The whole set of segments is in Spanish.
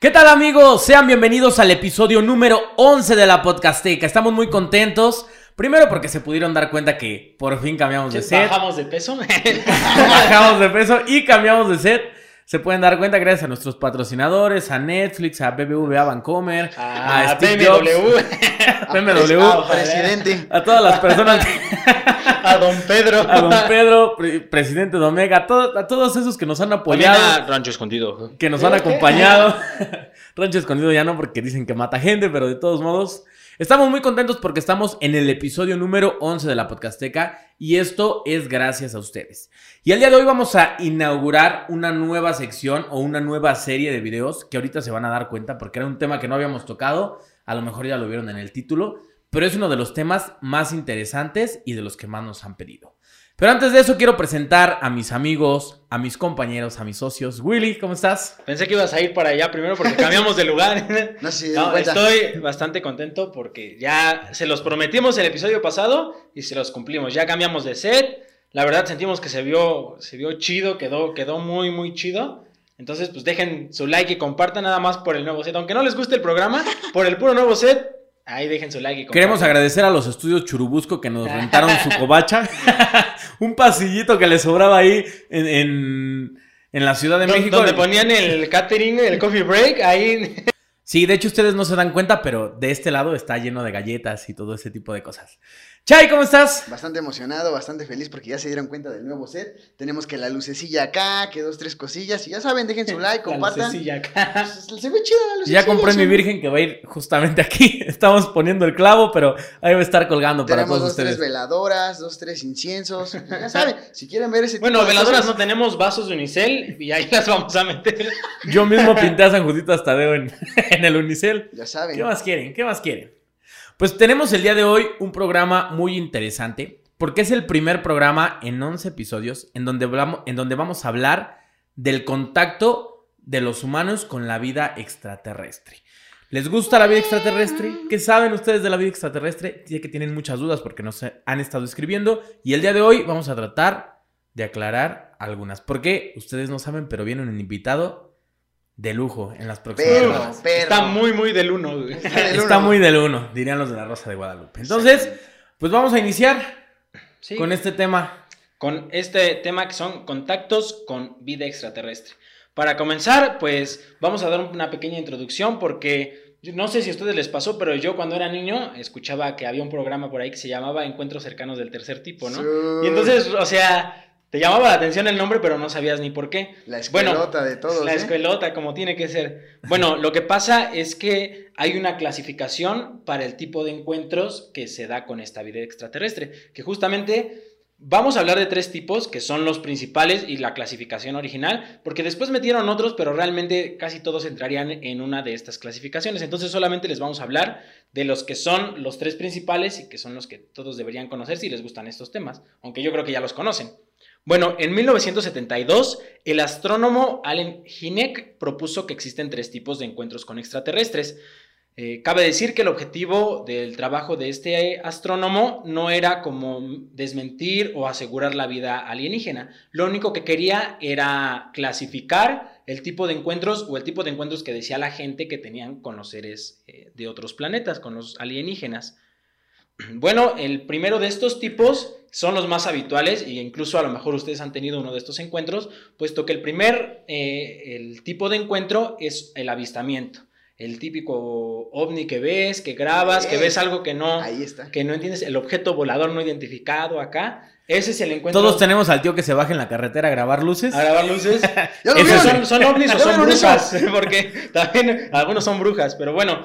¿Qué tal amigos? Sean bienvenidos al episodio número 11 de la Podcasteca. Estamos muy contentos. Primero porque se pudieron dar cuenta que por fin cambiamos de set. Bajamos de peso. Bajamos de peso y cambiamos de set. Se pueden dar cuenta gracias a nuestros patrocinadores, a Netflix, a BBVA Bancomer, a, a Steve BMW. Jobs, BMW, Ah, presidente. a todas las personas, a Don Pedro. a don Pedro, pre- presidente de Omega, a, todo- a todos esos que nos han apoyado. a Rancho Escondido. que nos han acompañado. Rancho Escondido ya no, porque dicen que mata gente, pero de todos modos. Estamos muy contentos porque estamos en el episodio número 11 de la Podcasteca y esto es gracias a ustedes. Y el día de hoy vamos a inaugurar una nueva sección o una nueva serie de videos que ahorita se van a dar cuenta porque era un tema que no habíamos tocado, a lo mejor ya lo vieron en el título, pero es uno de los temas más interesantes y de los que más nos han pedido. Pero antes de eso quiero presentar a mis amigos, a mis compañeros, a mis socios. Willy, ¿cómo estás? Pensé que ibas a ir para allá primero porque cambiamos de lugar. No cuenta. estoy bastante contento porque ya se los prometimos el episodio pasado y se los cumplimos. Ya cambiamos de set. La verdad sentimos que se vio, se vio chido, quedó, quedó muy, muy chido. Entonces, pues dejen su like y compartan nada más por el nuevo set. Aunque no les guste el programa, por el puro nuevo set, ahí dejen su like y compartan. Queremos agradecer a los estudios Churubusco que nos rentaron su covacha. un pasillito que le sobraba ahí en, en- en la Ciudad de México. Donde ponían el catering, el coffee break, ahí Sí, de hecho ustedes no se dan cuenta, pero de este lado está lleno de galletas y todo ese tipo de cosas. Chay, ¿cómo estás? Bastante emocionado, bastante feliz porque ya se dieron cuenta del nuevo set. Tenemos que la lucecilla acá, que dos, tres cosillas. Y ya saben, dejen su like, La compartan. lucecilla acá. Pues, Se ve chida la lucecilla. Ya compré mi virgen que va a ir justamente aquí. Estamos poniendo el clavo, pero ahí va a estar colgando para Tenemos todos dos, tres ustedes. veladoras, dos, tres inciensos. Ya saben, si quieren ver ese Bueno, tipo de veladoras no tenemos vasos de unicel y ahí las vamos a meter. Yo mismo pinté a San Judito hasta Tadeo en, en el unicel. Ya saben. ¿Qué más quieren? ¿Qué más quieren? Pues tenemos el día de hoy un programa muy interesante porque es el primer programa en 11 episodios en donde, hablamos, en donde vamos a hablar del contacto de los humanos con la vida extraterrestre. ¿Les gusta la vida extraterrestre? ¿Qué saben ustedes de la vida extraterrestre? Sé que tienen muchas dudas porque nos han estado escribiendo y el día de hoy vamos a tratar de aclarar algunas. Porque ustedes no saben, pero viene un invitado de lujo en las próximas Pero, semanas. pero. Está muy, muy del uno. güey. Está del Está uno. muy del uno, dirían los de la Rosa de Guadalupe. Entonces, pues vamos a iniciar Sí, con este tema. con este tema que son contactos con vida extraterrestre. Para comenzar, pues vamos a dar una pequeña introducción porque no sé si a ustedes les pasó, pero yo cuando era niño escuchaba que había un programa por ahí que se llamaba Encuentros cercanos del tercer tipo, ¿no? Su- Y entonces, o sea, te llamaba la atención el nombre, pero no sabías ni por qué. La Bueno, escuelota de todos. La ¿eh? escuelota, como tiene que ser. Bueno, lo que pasa es que hay una clasificación para el tipo de encuentros que se da con esta vida extraterrestre, que justamente vamos a hablar de tres tipos, que son los principales y la clasificación original, porque después metieron otros, pero realmente casi todos entrarían en una de estas clasificaciones. Entonces solamente les vamos a hablar de los que son los tres principales y que son los que todos deberían conocer si les gustan estos temas, aunque yo creo que ya los conocen. Bueno, en 1972, el astrónomo Allen Hynek propuso que existen tres tipos de encuentros con extraterrestres. Eh, cabe decir que el objetivo del trabajo de este astrónomo no era como desmentir o asegurar la vida alienígena. Lo único que quería era clasificar el tipo de encuentros o el tipo de encuentros que decía la gente que tenían con los seres eh, de otros planetas, con los alienígenas. Bueno, el primero de estos tipos son los más habituales e incluso a lo mejor ustedes han tenido uno de estos encuentros, puesto que el primer eh, tipo de encuentro es el avistamiento. El típico ovni que ves, que grabas, que ves algo que no, Ahí está. que no entiendes, el objeto volador no identificado acá. Ese es el encuentro. Todos tenemos al tío que se baja en la carretera a grabar luces. A grabar luces. ¿Ya lo Ese vieron? ¿Son, son ovnis o ¿Ya son brujas? Porque también algunos son brujas, pero bueno,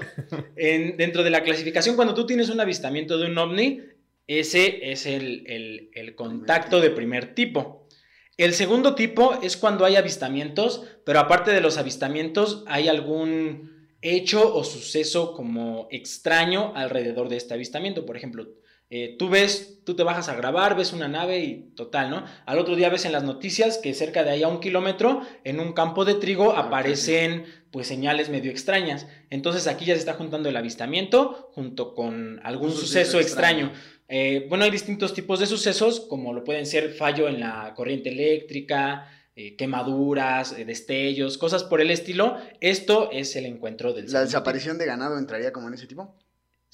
en- dentro de la clasificación, cuando tú tienes un avistamiento de un ovni, ese es el, el- el contacto de primer tipo. El segundo tipo es cuando hay avistamientos, pero aparte de los avistamientos, hay algún hecho o suceso como extraño alrededor de este avistamiento. Por ejemplo, eh, tú ves, tú te bajas a grabar, ves una nave y total, ¿no? Al otro día ves en las noticias que cerca de ahí a un kilómetro, en un campo de trigo, Ah, aparecen pues señales medio extrañas. Entonces aquí ya se está juntando el avistamiento junto con algún Un suceso, suceso extraño. extraño. Eh, bueno, hay distintos tipos de sucesos, como lo pueden ser fallo en la corriente eléctrica, eh, quemaduras, eh, destellos, cosas por el estilo. Esto es el encuentro del ¿La desaparición de ganado entraría como en ese tipo? tipo.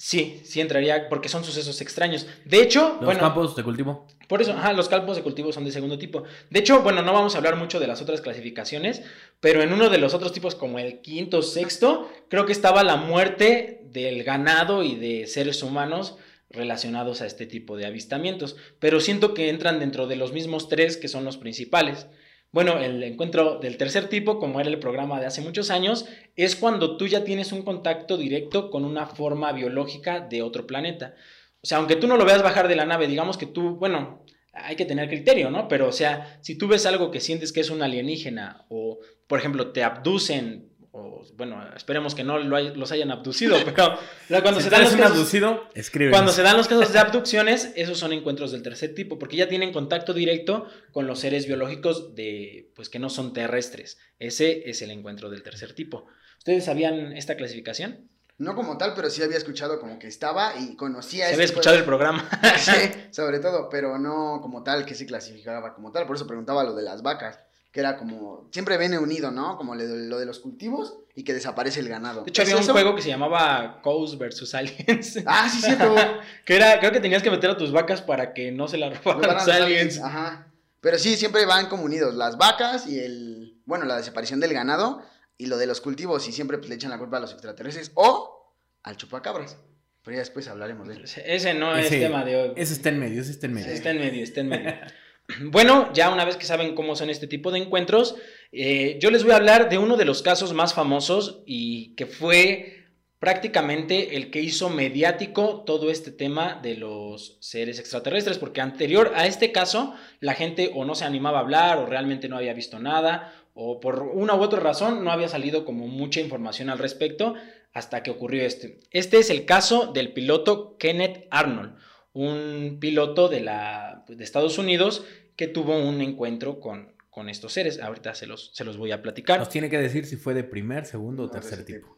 Sí, sí entraría porque son sucesos extraños. De hecho, Los bueno, campos de cultivo. por eso, ajá, los campos de cultivo son de segundo tipo. De hecho, bueno, no vamos a hablar mucho de las otras clasificaciones, pero en uno de los otros tipos, como el quinto, sexto, creo que estaba la muerte del ganado y de seres humanos relacionados a este tipo de avistamientos. Pero siento que entran dentro de los mismos tres que son los principales. Bueno, el encuentro del tercer tipo, como era el programa de hace muchos años, es cuando tú ya tienes un contacto directo con una forma biológica de otro planeta. O sea, aunque tú no lo veas bajar de la nave, digamos que tú, bueno, hay que tener criterio, ¿no? Pero, o sea, si tú ves algo que sientes que es un alienígena o, por ejemplo, te abducen, o, bueno, esperemos que no lo hay- los hayan abducido, pero cuando si se dan los casos- abducido, cuando se dan los casos de abducciones, esos son encuentros del tercer tipo, porque ya tienen contacto directo con los seres biológicos de, pues que no son terrestres. Ese es el encuentro del tercer tipo. ¿Ustedes sabían esta clasificación? No como tal, pero sí había escuchado como que estaba y conocía Se ese había de- escuchado el programa. Sí, sobre todo, pero no como tal que se clasificaba como tal. Por eso preguntaba lo de las vacas, que era como, siempre viene unido, ¿no? Como lo de, lo de los cultivos y que desaparece el ganado. De hecho, ¿Es había un eso? juego que se llamaba Coast vs. Aliens. Ah, sí, cierto. que era, creo que tenías que meter a tus vacas para que no se la robaran los los aliens. aliens, Ajá. Pero sí, siempre van como unidos. Las vacas y el, bueno, la desaparición del ganado y lo de los cultivos y siempre pues, le echan la culpa a los extraterrestres o al chupacabras. Pero ya después hablaremos de él. Ese no es Ese- tema de hoy. Ese está en medio, ese está en medio. Está en medio, está en medio. Bueno, ya una vez que saben cómo son este tipo de encuentros, eh, yo les voy a hablar de uno de los casos más famosos y que fue prácticamente el que hizo mediático todo este tema de los seres extraterrestres, porque anterior a este caso la gente o no se animaba a hablar o realmente no había visto nada o por una u otra razón no había salido como mucha información al respecto hasta que ocurrió este. Este es el caso del piloto Kenneth Arnold, un piloto de, la, de Estados Unidos que tuvo un encuentro con, con estos seres. Ahorita se los, se los voy a platicar. Nos tiene que decir si fue de primer, segundo o No, tercer ese tipo.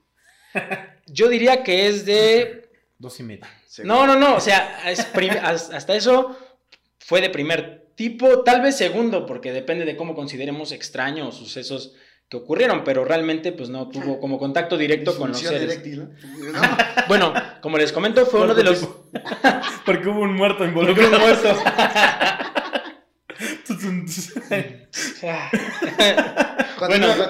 Yo diría que es de... Dos y medio. No, no, no, o sea, es prim- as- hasta eso fue de primer tipo, tal vez segundo, porque depende de cómo consideremos extraño o sucesos que ocurrieron, pero realmente pues no tuvo como contacto directo con los seres. Bueno, como les comento, fue uno de los... Porque hubo un muerto Porque un involucrado. muerto. Bueno.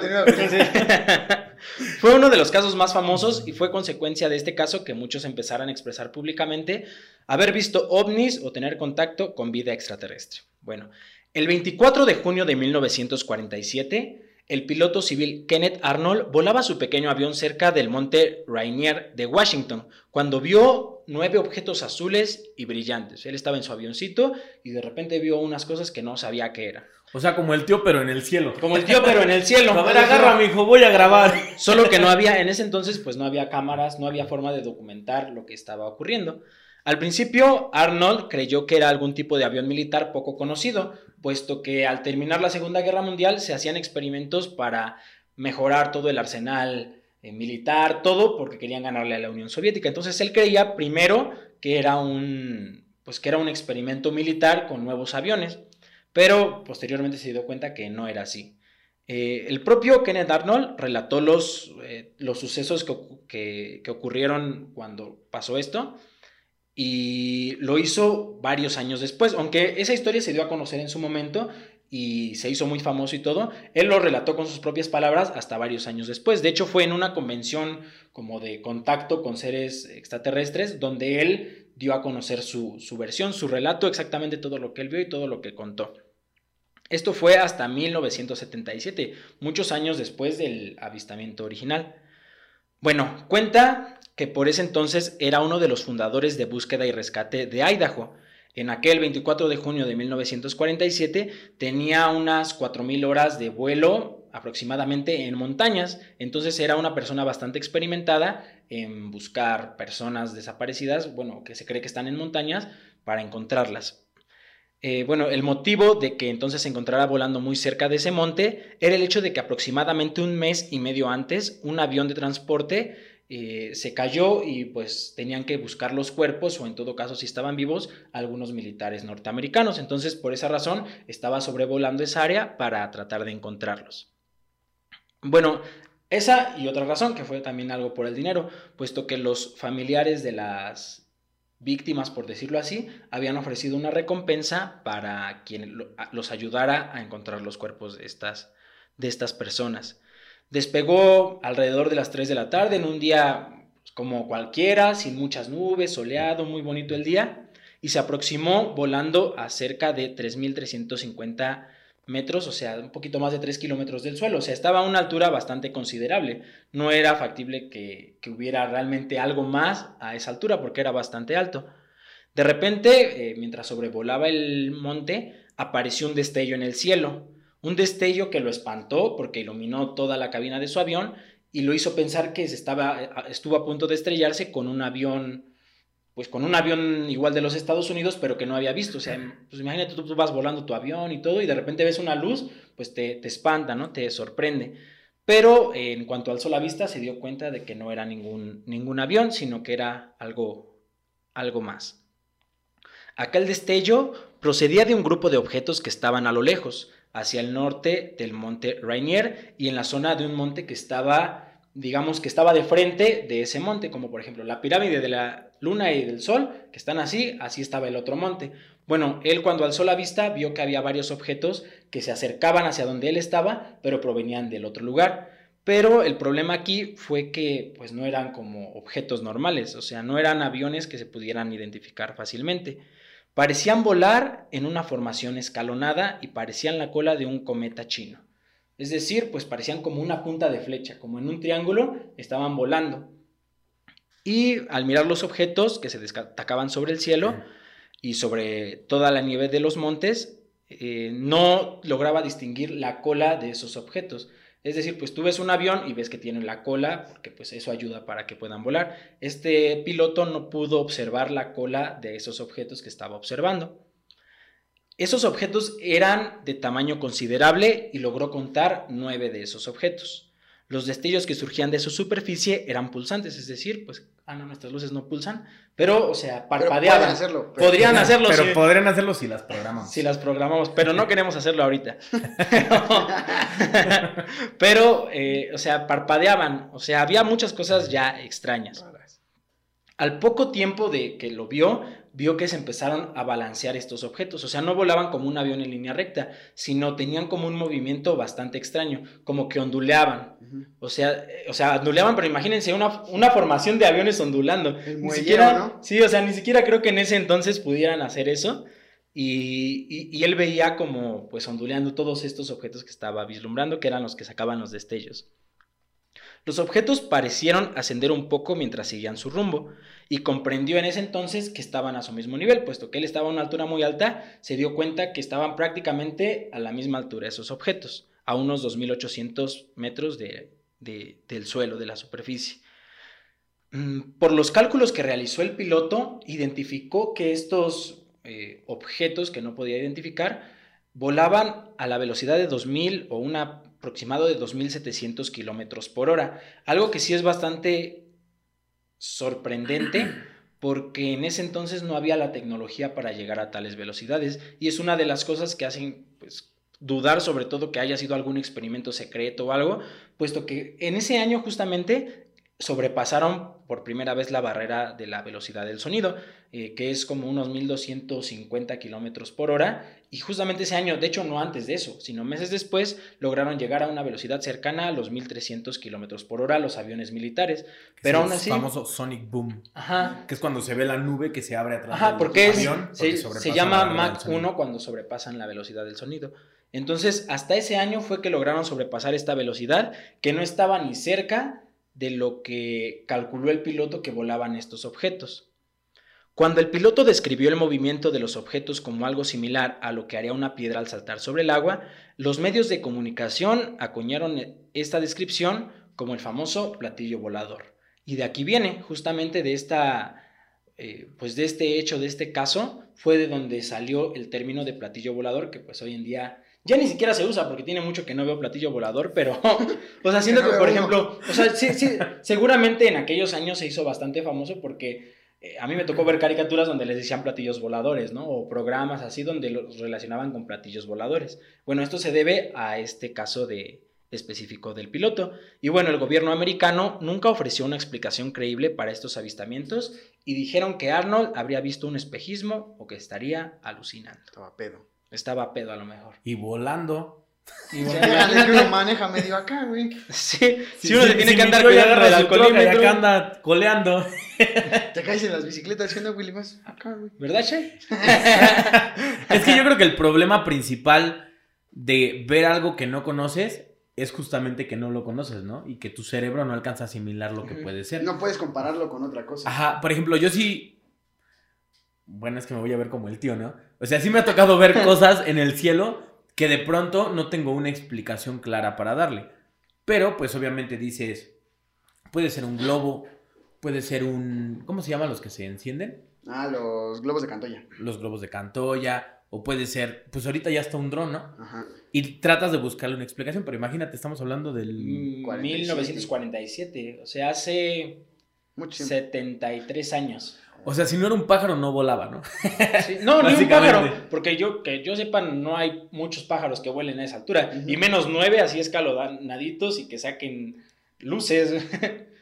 Sí. fue uno de los casos más famosos y fue consecuencia de este caso que muchos empezaran a expresar públicamente haber visto ovnis o tener contacto con vida extraterrestre. Bueno, el 24 de junio de 1947, el piloto civil Kenneth Arnold volaba su pequeño avión cerca del monte Rainier de Washington cuando vio nueve objetos azules y brillantes. Él estaba en su avioncito y de repente vio unas cosas que no sabía qué era. O sea, como el tío, pero en el cielo. Como el tío, pero en el cielo. A ver, agarra, mijo, voy a grabar. Solo que no había, en ese entonces, pues no había cámaras, no había forma de documentar lo que estaba ocurriendo. Al principio, Arnold creyó que era algún tipo de avión militar poco conocido, puesto que al terminar la Segunda Guerra Mundial se hacían experimentos para mejorar todo el arsenal eh, militar, todo porque querían ganarle a la Unión Soviética. Entonces él creía primero que era un, pues que era un experimento militar con nuevos aviones, pero posteriormente se dio cuenta que no era así. Eh, el propio Kenneth Arnold relató los, eh, los sucesos que, que ocurrieron cuando pasó esto y lo hizo varios años después, aunque esa historia se dio a conocer en su momento y se hizo muy famoso y todo, él lo relató con sus propias palabras hasta varios años después. De hecho, fue en una convención como de contacto con seres extraterrestres donde él dio a conocer su, su versión, su relato, exactamente todo lo que él vio y todo lo que contó. Esto fue hasta 1977, muchos años después del avistamiento original. Bueno, cuenta que por ese entonces era uno de los fundadores de búsqueda y rescate de Idaho. En aquel 24 de junio de 1947 tenía unas 4.000 horas de vuelo aproximadamente en montañas, entonces era una persona bastante experimentada en buscar personas desaparecidas, bueno, que se cree que están en montañas, para encontrarlas. Eh, bueno, el motivo de que entonces se encontrara volando muy cerca de ese monte era el hecho de que aproximadamente un mes y medio antes un avión de transporte eh, se cayó y pues tenían que buscar los cuerpos o en todo caso si estaban vivos algunos militares norteamericanos. Entonces por esa razón estaba sobrevolando esa área para tratar de encontrarlos. Bueno, esa y otra razón que fue también algo por el dinero, puesto que los familiares de las víctimas, por decirlo así, habían ofrecido una recompensa para quien los ayudara a encontrar los cuerpos de estas, de estas personas. Despegó alrededor de las 3 de la tarde en un día pues, como cualquiera, sin muchas nubes, soleado, muy bonito el día, y se aproximó volando a cerca de 3.350 metros, o sea, un poquito más de 3 kilómetros del suelo, o sea, estaba a una altura bastante considerable. No era factible que, que hubiera realmente algo más a esa altura porque era bastante alto. De repente, eh, mientras sobrevolaba el monte, apareció un destello en el cielo. Un destello que lo espantó porque iluminó toda la cabina de su avión y lo hizo pensar que estaba, eh, estuvo a punto de estrellarse con un avión, pues con un avión igual de los Estados Unidos, pero que no había visto. O sea, pues imagínate, tú, vas volando tu avión y todo y de repente ves una luz, pues te, te espanta, ¿no? Te sorprende. Pero en cuanto alzó la vista se dio cuenta de que no era ningún, ningún avión, sino que era algo, algo más. Aquel destello procedía de un grupo de objetos que estaban a lo lejos hacia el norte del monte Rainier y en la zona de un monte que estaba, digamos que estaba de frente de ese monte, como por ejemplo la pirámide de la luna y del sol, que están así, así estaba el otro monte. Bueno, él cuando alzó la vista vio que había varios objetos que se acercaban hacia donde él estaba, pero provenían del otro lugar. Pero el problema aquí fue que pues no eran como objetos normales, o sea, no eran aviones que se pudieran identificar fácilmente. Parecían volar en una formación escalonada y parecían la cola de un cometa chino. Es decir, pues parecían como una punta de flecha, como en un triángulo, estaban volando. Y al mirar los objetos que se destacaban sobre el cielo y sobre toda la nieve de los montes, eh, no lograba distinguir la cola de esos objetos. Es decir, pues tú ves un avión y ves que tiene la cola, porque pues eso ayuda para que puedan volar. Este piloto no pudo observar la cola de esos objetos que estaba observando. Esos objetos eran de tamaño considerable y logró contar nueve de esos objetos. Los destellos que surgían de su superficie eran pulsantes, es decir, pues, ah, no, nuestras luces no pulsan, pero, o sea, parpadeaban. hacerlo. podrían hacerlo. Pero podrían hacerlo si las programamos. Si las programamos, pero no queremos hacerlo ahorita. pero, eh, o sea, parpadeaban, o sea, había muchas cosas ya extrañas. Al poco tiempo de que lo vio, vio que se empezaron a balancear estos objetos. O sea, no volaban como un avión en línea recta, sino tenían como un movimiento bastante extraño, como que onduleaban. O sea, eh, o sea, onduleaban, pero imagínense una, una formación de aviones ondulando. ni siquiera, ¿no? Sí, o sea, ni siquiera creo que en ese entonces pudieran hacer eso. Y, y, él veía como, pues, onduleando todos estos objetos que estaba vislumbrando, que eran los que sacaban los destellos. Los objetos parecieron ascender un poco mientras seguían su rumbo, y comprendió en ese entonces que estaban a su mismo nivel, puesto que él estaba a una altura muy alta, se dio cuenta que estaban prácticamente a la misma altura esos objetos, a unos 2.800 metros del suelo, de la superficie. Mm, por los cálculos que realizó el piloto, identificó que estos eh, objetos que no podía identificar volaban a la velocidad de 2.000 o una aproximado de 2.700 kilómetros por hora. Algo que sí es bastante sorprendente porque en ese entonces no había la tecnología para llegar a tales velocidades y es una de las cosas que hacen pues, dudar sobre todo que haya sido algún experimento secreto o algo, puesto que en ese año justamente sobrepasaron por primera vez la barrera de la velocidad del sonido, eh, que es como unos 1250 kilómetros por hora. Y justamente ese año, de hecho, no antes de eso, sino meses después, lograron llegar a una velocidad cercana a los 1300 kilómetros por hora los aviones militares. Pero aún así. El famoso Sonic Boom. Ajá. Que es cuando se ve la nube que se abre atrás ajá, del porque avión. se, se llama Mach 1 cuando sobrepasan la velocidad del sonido. Entonces, hasta ese año fue que lograron sobrepasar esta velocidad, que no estaba ni cerca de lo que calculó el piloto que volaban estos objetos. Cuando el piloto describió el movimiento de los objetos como algo similar a lo que haría una piedra al saltar sobre el agua, los medios de comunicación acuñaron esta descripción como el famoso platillo volador. Y de aquí viene, justamente de esta, eh, pues de este hecho, de este caso, fue de donde salió el término de platillo volador, que pues hoy en día Ya ni siquiera se usa porque tiene mucho que no veo platillo volador, pero, o sea, siento que, por ejemplo, o sea, sí, sí, seguramente en aquellos años se hizo bastante famoso porque eh, a mí me tocó ver caricaturas donde les decían platillos voladores, ¿no? O programas así donde los relacionaban con platillos voladores. Bueno, esto se debe a este caso de específico del piloto. Y bueno, el gobierno americano nunca ofreció una explicación creíble para estos avistamientos y dijeron que Arnold habría visto un espejismo o que estaría alucinando. Estaba pedo. Estaba pedo a lo mejor. Y volando. Y Sí, es que uno maneja medio acá, güey. sí, si uno se tiene si que andar cuidando del troca y alcoholímetro. acá anda coleando. Te caes en las bicicletas, ¿sí, no, Willy? Vas acá, güey. ¿Verdad, Shay? Es que yo creo que el problema principal de ver algo que no conoces es justamente que no lo conoces, ¿no? Y que tu cerebro no alcanza a asimilar lo que puede ser. No puedes compararlo con otra cosa. Ajá, por ejemplo, yo sí. Bueno, es que me voy a ver como el tío, ¿no? O sea, sí me ha tocado ver cosas en el cielo que de pronto no tengo una explicación clara para darle. Pero, pues obviamente dices, puede ser un globo, puede ser un... ¿Cómo se llaman los que se encienden? Ah, los globos de Cantoya. Los globos de Cantoya, o puede ser, pues ahorita ya está un dron, ¿no? Ajá. Y tratas de buscarle una explicación, pero imagínate, estamos hablando del... Mm, 47. 1947, o sea, hace Mucho tiempo. 73 años. O sea, si no era un pájaro, no volaba, ¿no? Sí, No, ni un pájaro, porque yo que yo sepa no hay muchos pájaros que vuelen a esa altura, y menos nueve así escalonaditos y que saquen luces.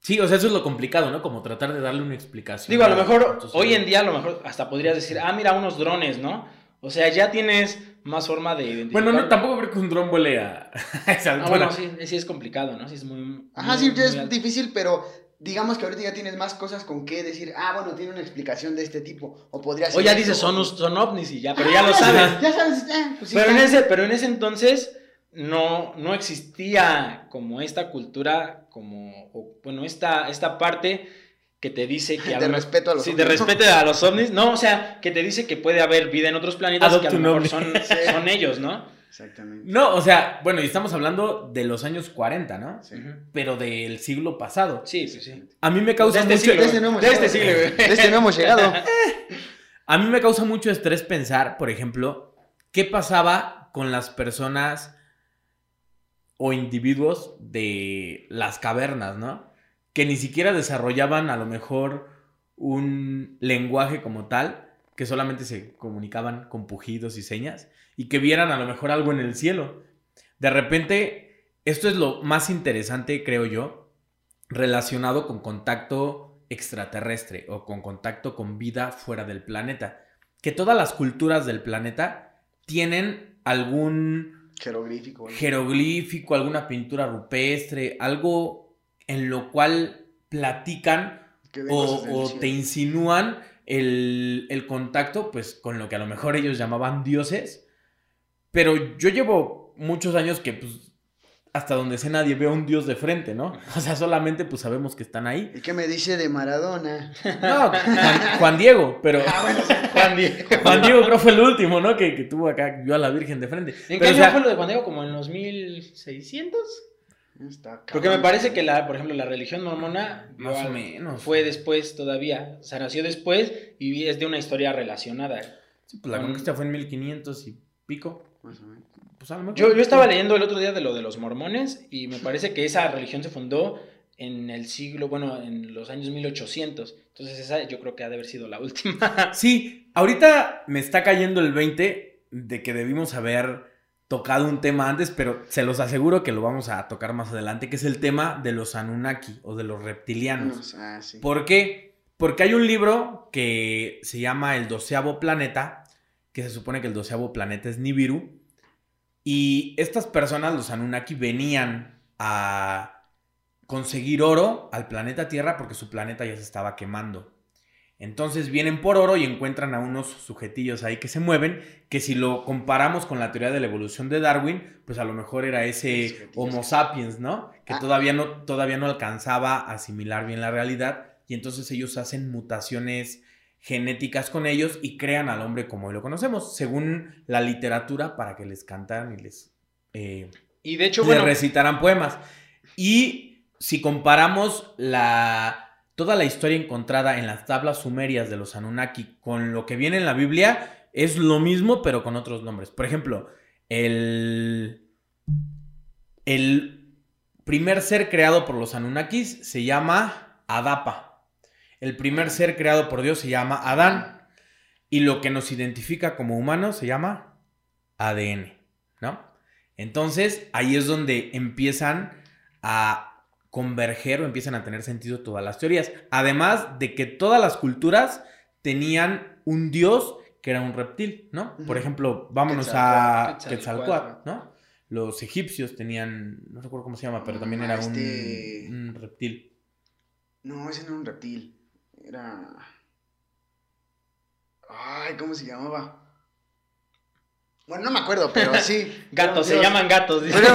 Sí, o sea, eso es lo complicado, ¿no? Como tratar de darle una explicación. Digo, a lo mejor hoy en día a lo mejor hasta podrías decir, ah, mira, unos drones, ¿no? O sea, ya tienes más forma de identificar. Bueno, no, tampoco creo que un dron vuele a, esa Ah, altura. bueno, sí, sí es complicado, ¿no? Sí es muy... Ajá, muy- sí, ya muy es alto. difícil, pero digamos que ahorita ya tienes más cosas con qué decir. Ah, bueno, tiene una explicación de este tipo. O podría ser. O ya dices, son, son ovnis y ya, pero ya Ah, lo sabes. Ya sabes, ah, pues sí, Pero en, ese, pero en ese entonces no, no existía como esta cultura, como, o, bueno, esta, esta parte que te dice que... a De lo- respeto a los sí, ovnis, de respeto a los ovnis. No, o sea, que te dice que puede haber vida en otros planetas y que a lo mejor son, Sí. son ellos, ¿no? Exactamente. No, o sea, bueno, y estamos hablando de los años 40, ¿no? Sí. Pero del siglo pasado. Sí, sí, sí. A mí me causa De este mucho... siglo. De este hemos De este siglo, güey. De este no hemos llegado. A mí me causa mucho estrés pensar, por ejemplo, qué pasaba con las personas o individuos de las cavernas, ¿no? Que ni siquiera desarrollaban a lo mejor un lenguaje como tal, que solamente se comunicaban con pujidos y señas, y que vieran a lo mejor algo en el cielo. De repente, esto es lo más interesante, creo yo, relacionado con contacto extraterrestre o con contacto con vida fuera del planeta. Que todas las culturas del planeta tienen algún Jeroglífico. jeroglífico, alguna pintura rupestre, algo en lo cual platican o, o te insinúan el, el contacto, pues con lo que a lo mejor ellos llamaban dioses. Pero yo llevo muchos años que, pues, hasta donde sé nadie ve a un dios de frente, ¿no? O sea, solamente pues sabemos que están ahí. ¿Y qué me dice de Maradona? No, Juan, Juan Diego, pero Ah, bueno. Juan Diego. Juan Diego creo fue el último, ¿no? Que, que tuvo acá, vio a la Virgen de frente. ¿En Pero, qué o año sea, fue lo de Juan Diego? ¿Como en los 1600? Está Porque me parece que, la, por ejemplo, la religión mormona Más o menos. fue después todavía. O sea, nació después y es de una historia relacionada. Sí, pues la conquista fue en 1500 y pico. Más o menos. Pues a lo mejor. Yo, yo estaba leyendo el otro día de lo de los mormones y me parece que esa religión se fundó en el siglo, bueno, en los años 1800. Entonces esa yo creo que ha de haber sido la última. Sí, ahorita me está cayendo el 20 de que debimos haber tocado un tema antes, pero se los aseguro que lo vamos a tocar más adelante, que es el tema de los Anunnaki o de los reptilianos. Ah, sí. ¿Por qué? Porque hay un libro que se llama El doceavo planeta, que se supone que el doceavo planeta es Nibiru, y estas personas, los Anunnaki, venían a conseguir oro al planeta Tierra porque su planeta ya se estaba quemando. Entonces vienen por oro y encuentran a unos sujetillos ahí que se mueven, que si lo comparamos con la teoría de la evolución de Darwin, pues a lo mejor era ese. Homo sapiens, ¿no? Que Ah. todavía no, todavía no alcanzaba a asimilar bien la realidad y entonces ellos hacen mutaciones genéticas con ellos y crean al hombre como hoy lo conocemos, según la literatura, para que les cantaran y les, eh, Y de hecho, les bueno, recitaran poemas. Y si comparamos la, toda la historia encontrada en las tablas sumerias de los Anunnaki con lo que viene en la Biblia, es lo mismo, pero con otros nombres. Por ejemplo, el, el primer ser creado por los Anunnakis se llama Adapa. El primer ser creado por Dios se llama Adán. Y lo que nos identifica como humanos se llama ADN, ¿no? Entonces, ahí es donde empiezan a converger o empiezan a tener sentido todas las teorías. Además de que todas las culturas tenían un dios que era un reptil, ¿no? Por ejemplo, vámonos a Quetzalcóatl, ¿no? Los egipcios tenían, no recuerdo cómo se llama, pero también era un- este- un, reptil. No, ese no era un reptil. Era. Ay, ¿cómo se llamaba? Bueno, no me acuerdo, pero sí. Gatos, se dios- llaman gatos. dice. Pero.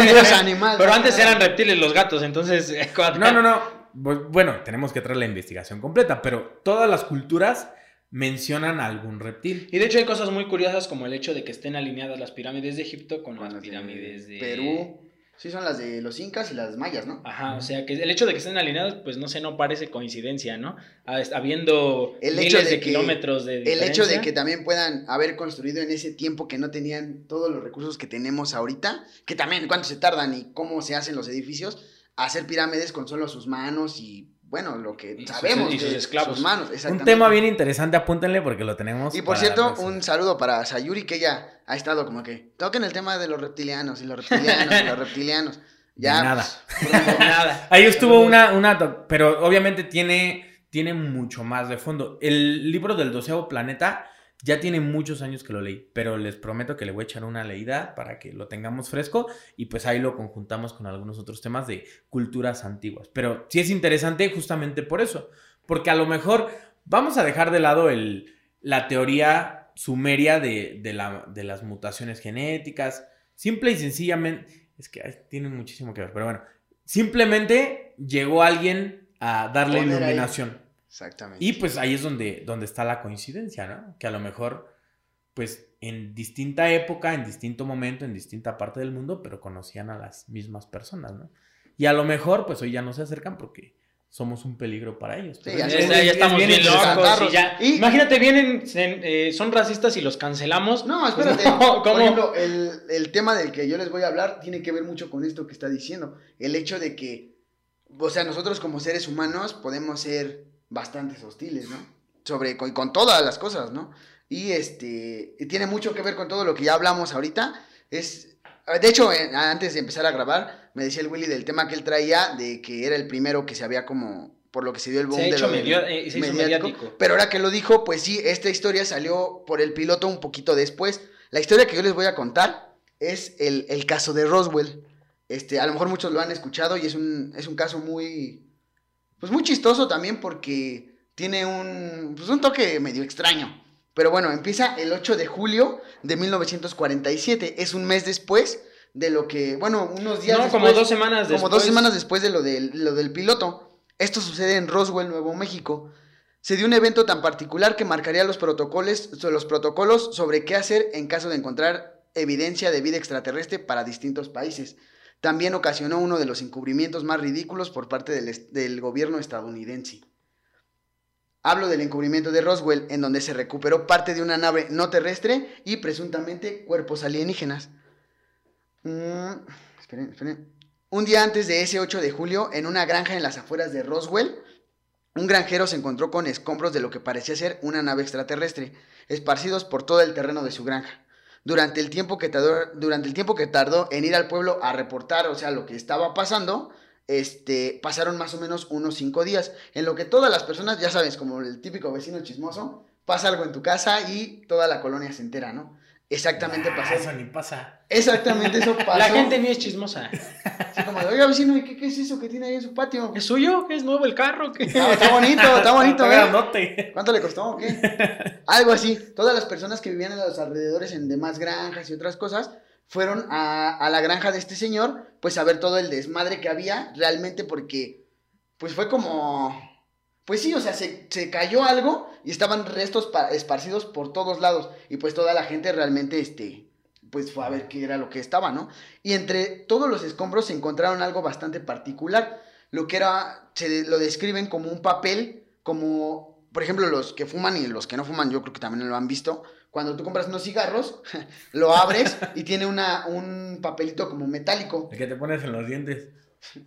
Pero antes eran reptiles los gatos, entonces. No, no, no. Bu- Bueno, tenemos que traer la investigación completa, pero todas las culturas mencionan a algún reptil. Y de hecho hay cosas muy curiosas como el hecho de que estén alineadas las pirámides de Egipto con las las de pirámides de Perú. Sí, son las de los incas y las mayas, ¿no? Ajá, o sea que el hecho de que estén alineadas, pues no sé, no parece coincidencia, ¿no? Ah, Habiendo El miles hecho de, de que- kilómetros de El hecho de diferencia. que también puedan haber construido en ese tiempo que no tenían todos los recursos que tenemos ahorita, que también cuánto se tardan y cómo se hacen los edificios, hacer pirámides con solo sus manos y bueno, lo que Y sus- sabemos y sus de esclavos. sus manos, Un tema bien interesante, apúntenle porque lo tenemos. Y por cierto, un saludo para Sayuri que ella ha estado como que toquen el tema de los reptilianos y los reptilianos y los reptilianos. Ya nada. pues. Nada. Ahí estuvo una, una, pero obviamente tiene, tiene mucho más de fondo. El libro del doceavo planeta ya tiene muchos años que lo leí, pero les prometo que le voy a echar una leída para que lo tengamos fresco y pues ahí lo conjuntamos con algunos otros temas de culturas antiguas. Pero sí es interesante justamente por eso, porque a lo mejor vamos a dejar de lado el, la teoría sumeria de, de la- de las mutaciones genéticas, simple y sencillamente, es que ay, tiene muchísimo que ver, pero bueno, simplemente llegó alguien a darle ahí. Exactamente. Y pues ahí es donde, donde está la coincidencia, ¿no? Que a lo mejor, pues en distinta época, en distinto momento, en distinta parte del mundo, pero conocían a las mismas personas, ¿no? Y a lo mejor, pues hoy ya no se acercan porque somos un peligro para ellos. Sí, ya es- Ya, estamos bien, interesante. locos y ya. Y- Imagínate, vienen, eh, son racistas y los cancelamos. No, espérate. No, Por ejemplo, el, el tema del que yo les voy a hablar tiene que ver mucho con esto que está diciendo. El hecho de que, o sea, nosotros como seres humanos podemos ser bastantes hostiles, ¿no? Sobre, con, con todas las cosas, ¿no? Y este, y tiene mucho que ver con todo lo que ya hablamos ahorita. Es, de hecho, antes de empezar a grabar, me decía el Willy del tema que él traía, de que era el primero que se había como, por lo que se dio el boom Se de lo medio- eh, se hizo mediático. pero ahora que lo dijo, pues sí, esta historia salió por el piloto un poquito después. La historia que yo les voy a contar es el, el caso de Roswell. Este, a lo mejor muchos lo han escuchado y es un, es un caso muy, pues muy chistoso también porque tiene un, pues un toque medio extraño. Pero bueno, empieza el 8 de julio de 1947. Es un mes después de lo que, bueno, unos días No, después. como dos semanas después. Como dos semanas después de lo del, lo del piloto. Esto sucede en Roswell, Nuevo México. Se dio un evento tan particular que marcaría los protocolos, los protocolos sobre qué hacer en caso de encontrar evidencia de vida extraterrestre para distintos países. También ocasionó uno de los encubrimientos más ridículos por parte del, gobierno estadounidense. Hablo del encubrimiento de Roswell, en donde se recuperó parte de una nave no terrestre y presuntamente cuerpos alienígenas. Mm, esperen, esperen. Un día antes de ese 8 de julio, en una granja en las afueras de Roswell, un granjero se encontró con escombros de lo que parecía ser una nave extraterrestre, esparcidos por todo el terreno de su granja. Durante el tiempo que tardó, durante el tiempo que tardó en ir al pueblo a reportar, o sea, lo que estaba pasando, este, pasaron más o menos unos cinco días, en lo que todas las personas, ya sabes, como el típico vecino chismoso, pasa algo en tu casa y toda la colonia se entera, ¿no? Exactamente Ah, pasó. Eso ni pasa. Exactamente eso pasó. La gente ni es chismosa. Así como de, oiga, vecino, ¿y qué, qué es eso que tiene ahí en su patio? ¿Es suyo? ¿Es nuevo el carro? ¿Qué? Está, está bonito, está bonito, ¿eh? ¿Cuánto le costó qué? Algo así. Todas las personas que vivían en los alrededores en demás granjas y otras cosas fueron a, a la granja de este señor, pues a ver todo el desmadre que había realmente porque, pues fue como... Pues sí, o sea, se, se cayó algo y estaban restos pa- esparcidos por todos lados. Y pues toda la gente realmente, este, pues fue a ver qué era lo que estaba, ¿no? Y entre todos los escombros se encontraron algo bastante particular. Lo que era, se lo describen como un papel, como, por ejemplo, los que fuman y los que no fuman, yo creo que también lo han visto, cuando tú compras unos cigarros, lo abres y tiene una, un papelito como metálico. El que te pones en los dientes.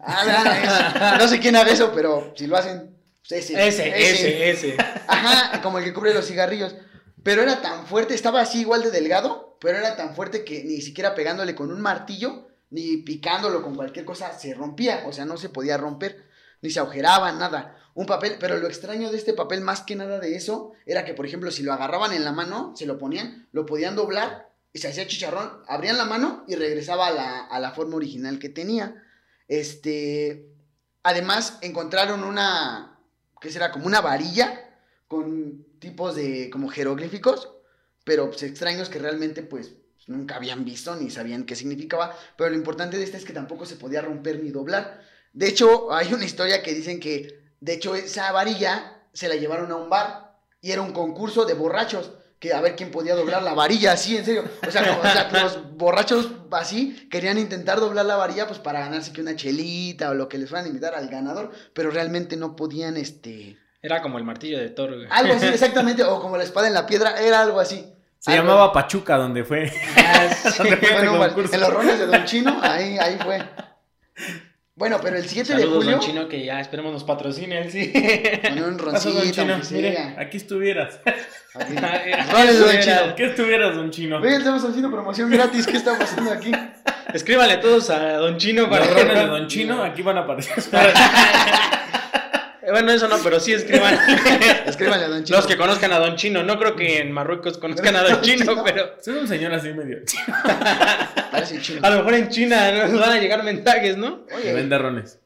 Ah, es- no sé quién haga eso, pero si lo hacen, ese. Ese, ese, ese. Ajá, como el que cubre los cigarrillos. Pero era tan fuerte, estaba así igual de delgado, pero era tan fuerte que ni siquiera pegándole con un martillo, ni picándolo con cualquier cosa, se rompía. O sea, no se podía romper, ni se agujeraba, nada. Un papel, pero lo extraño de este papel, más que nada de eso, era que, por ejemplo, si lo agarraban en la mano, se lo ponían, lo podían doblar y se hacía chicharrón, abrían la mano y regresaba a la, a la forma original que tenía. Este, además, encontraron una, ¿qué será? Como una varilla con tipos de como jeroglíficos, pero pues, extraños que realmente pues nunca habían visto ni sabían qué significaba, pero lo importante de esta es que tampoco se podía romper ni doblar. De hecho, hay una historia que dicen que, de hecho, esa varilla se la llevaron a un bar y era un concurso de borrachos, que a ver quién podía doblar la varilla, así, en serio. O sea, como- o sea, que los borrachos así querían intentar doblar la varilla pues para ganarse que una chelita o lo que les fueran a invitar al ganador, pero realmente no podían, este... Era como el martillo de Thor, güey. Algo así, exactamente, o como la espada en la piedra, era algo así. Se Algo- llamaba Pachuca, donde fue. Ah, sí, ¿Dónde fue este bueno, concurso? en los rones de Don Chino, ahí, ahí fue. Bueno, pero el 7 de julio. don Chino, que ya esperemos nos patrocine él, sí. Con un don roncito, Chino. Mire, aquí estuvieras. Chino. ¿Qué estuvieras, don Chino? Oye, estamos haciendo promoción gratis. ¿Qué está pasando aquí? Escríbanle todos a Don Chino para Los rones de don Chino aquí van a aparecer. Eh, Bueno, eso no, pero sí escriban. Escríbanle a Don Chino. Los que conozcan a Don Chino. No creo que en Marruecos conozcan a Don Chino, pero Es un señor así medio. Parece chino. a lo mejor en China nos van a llegar mensajes, ¿no? Que Oye. vende rones.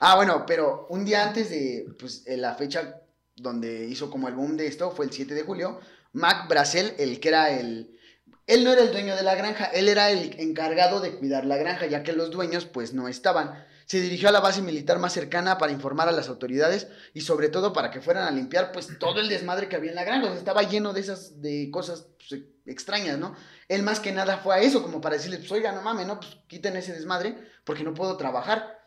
Ah, bueno, pero un día antes de pues, la fecha donde hizo como el boom de esto, fue el 7 de julio, Mac Brasel, el que era el... Él no era el dueño de la granja, él era el encargado de cuidar la granja, ya que los dueños pues no estaban. Se dirigió a la base militar más cercana para informar a las autoridades y sobre todo para que fueran a limpiar pues todo el desmadre que había en la granja. Estaba lleno de esas de cosas pues, e- extrañas, ¿no? Él más que nada fue a eso, como para decirles, pues oiga, no mames, no, pues quiten ese desmadre porque no puedo trabajar.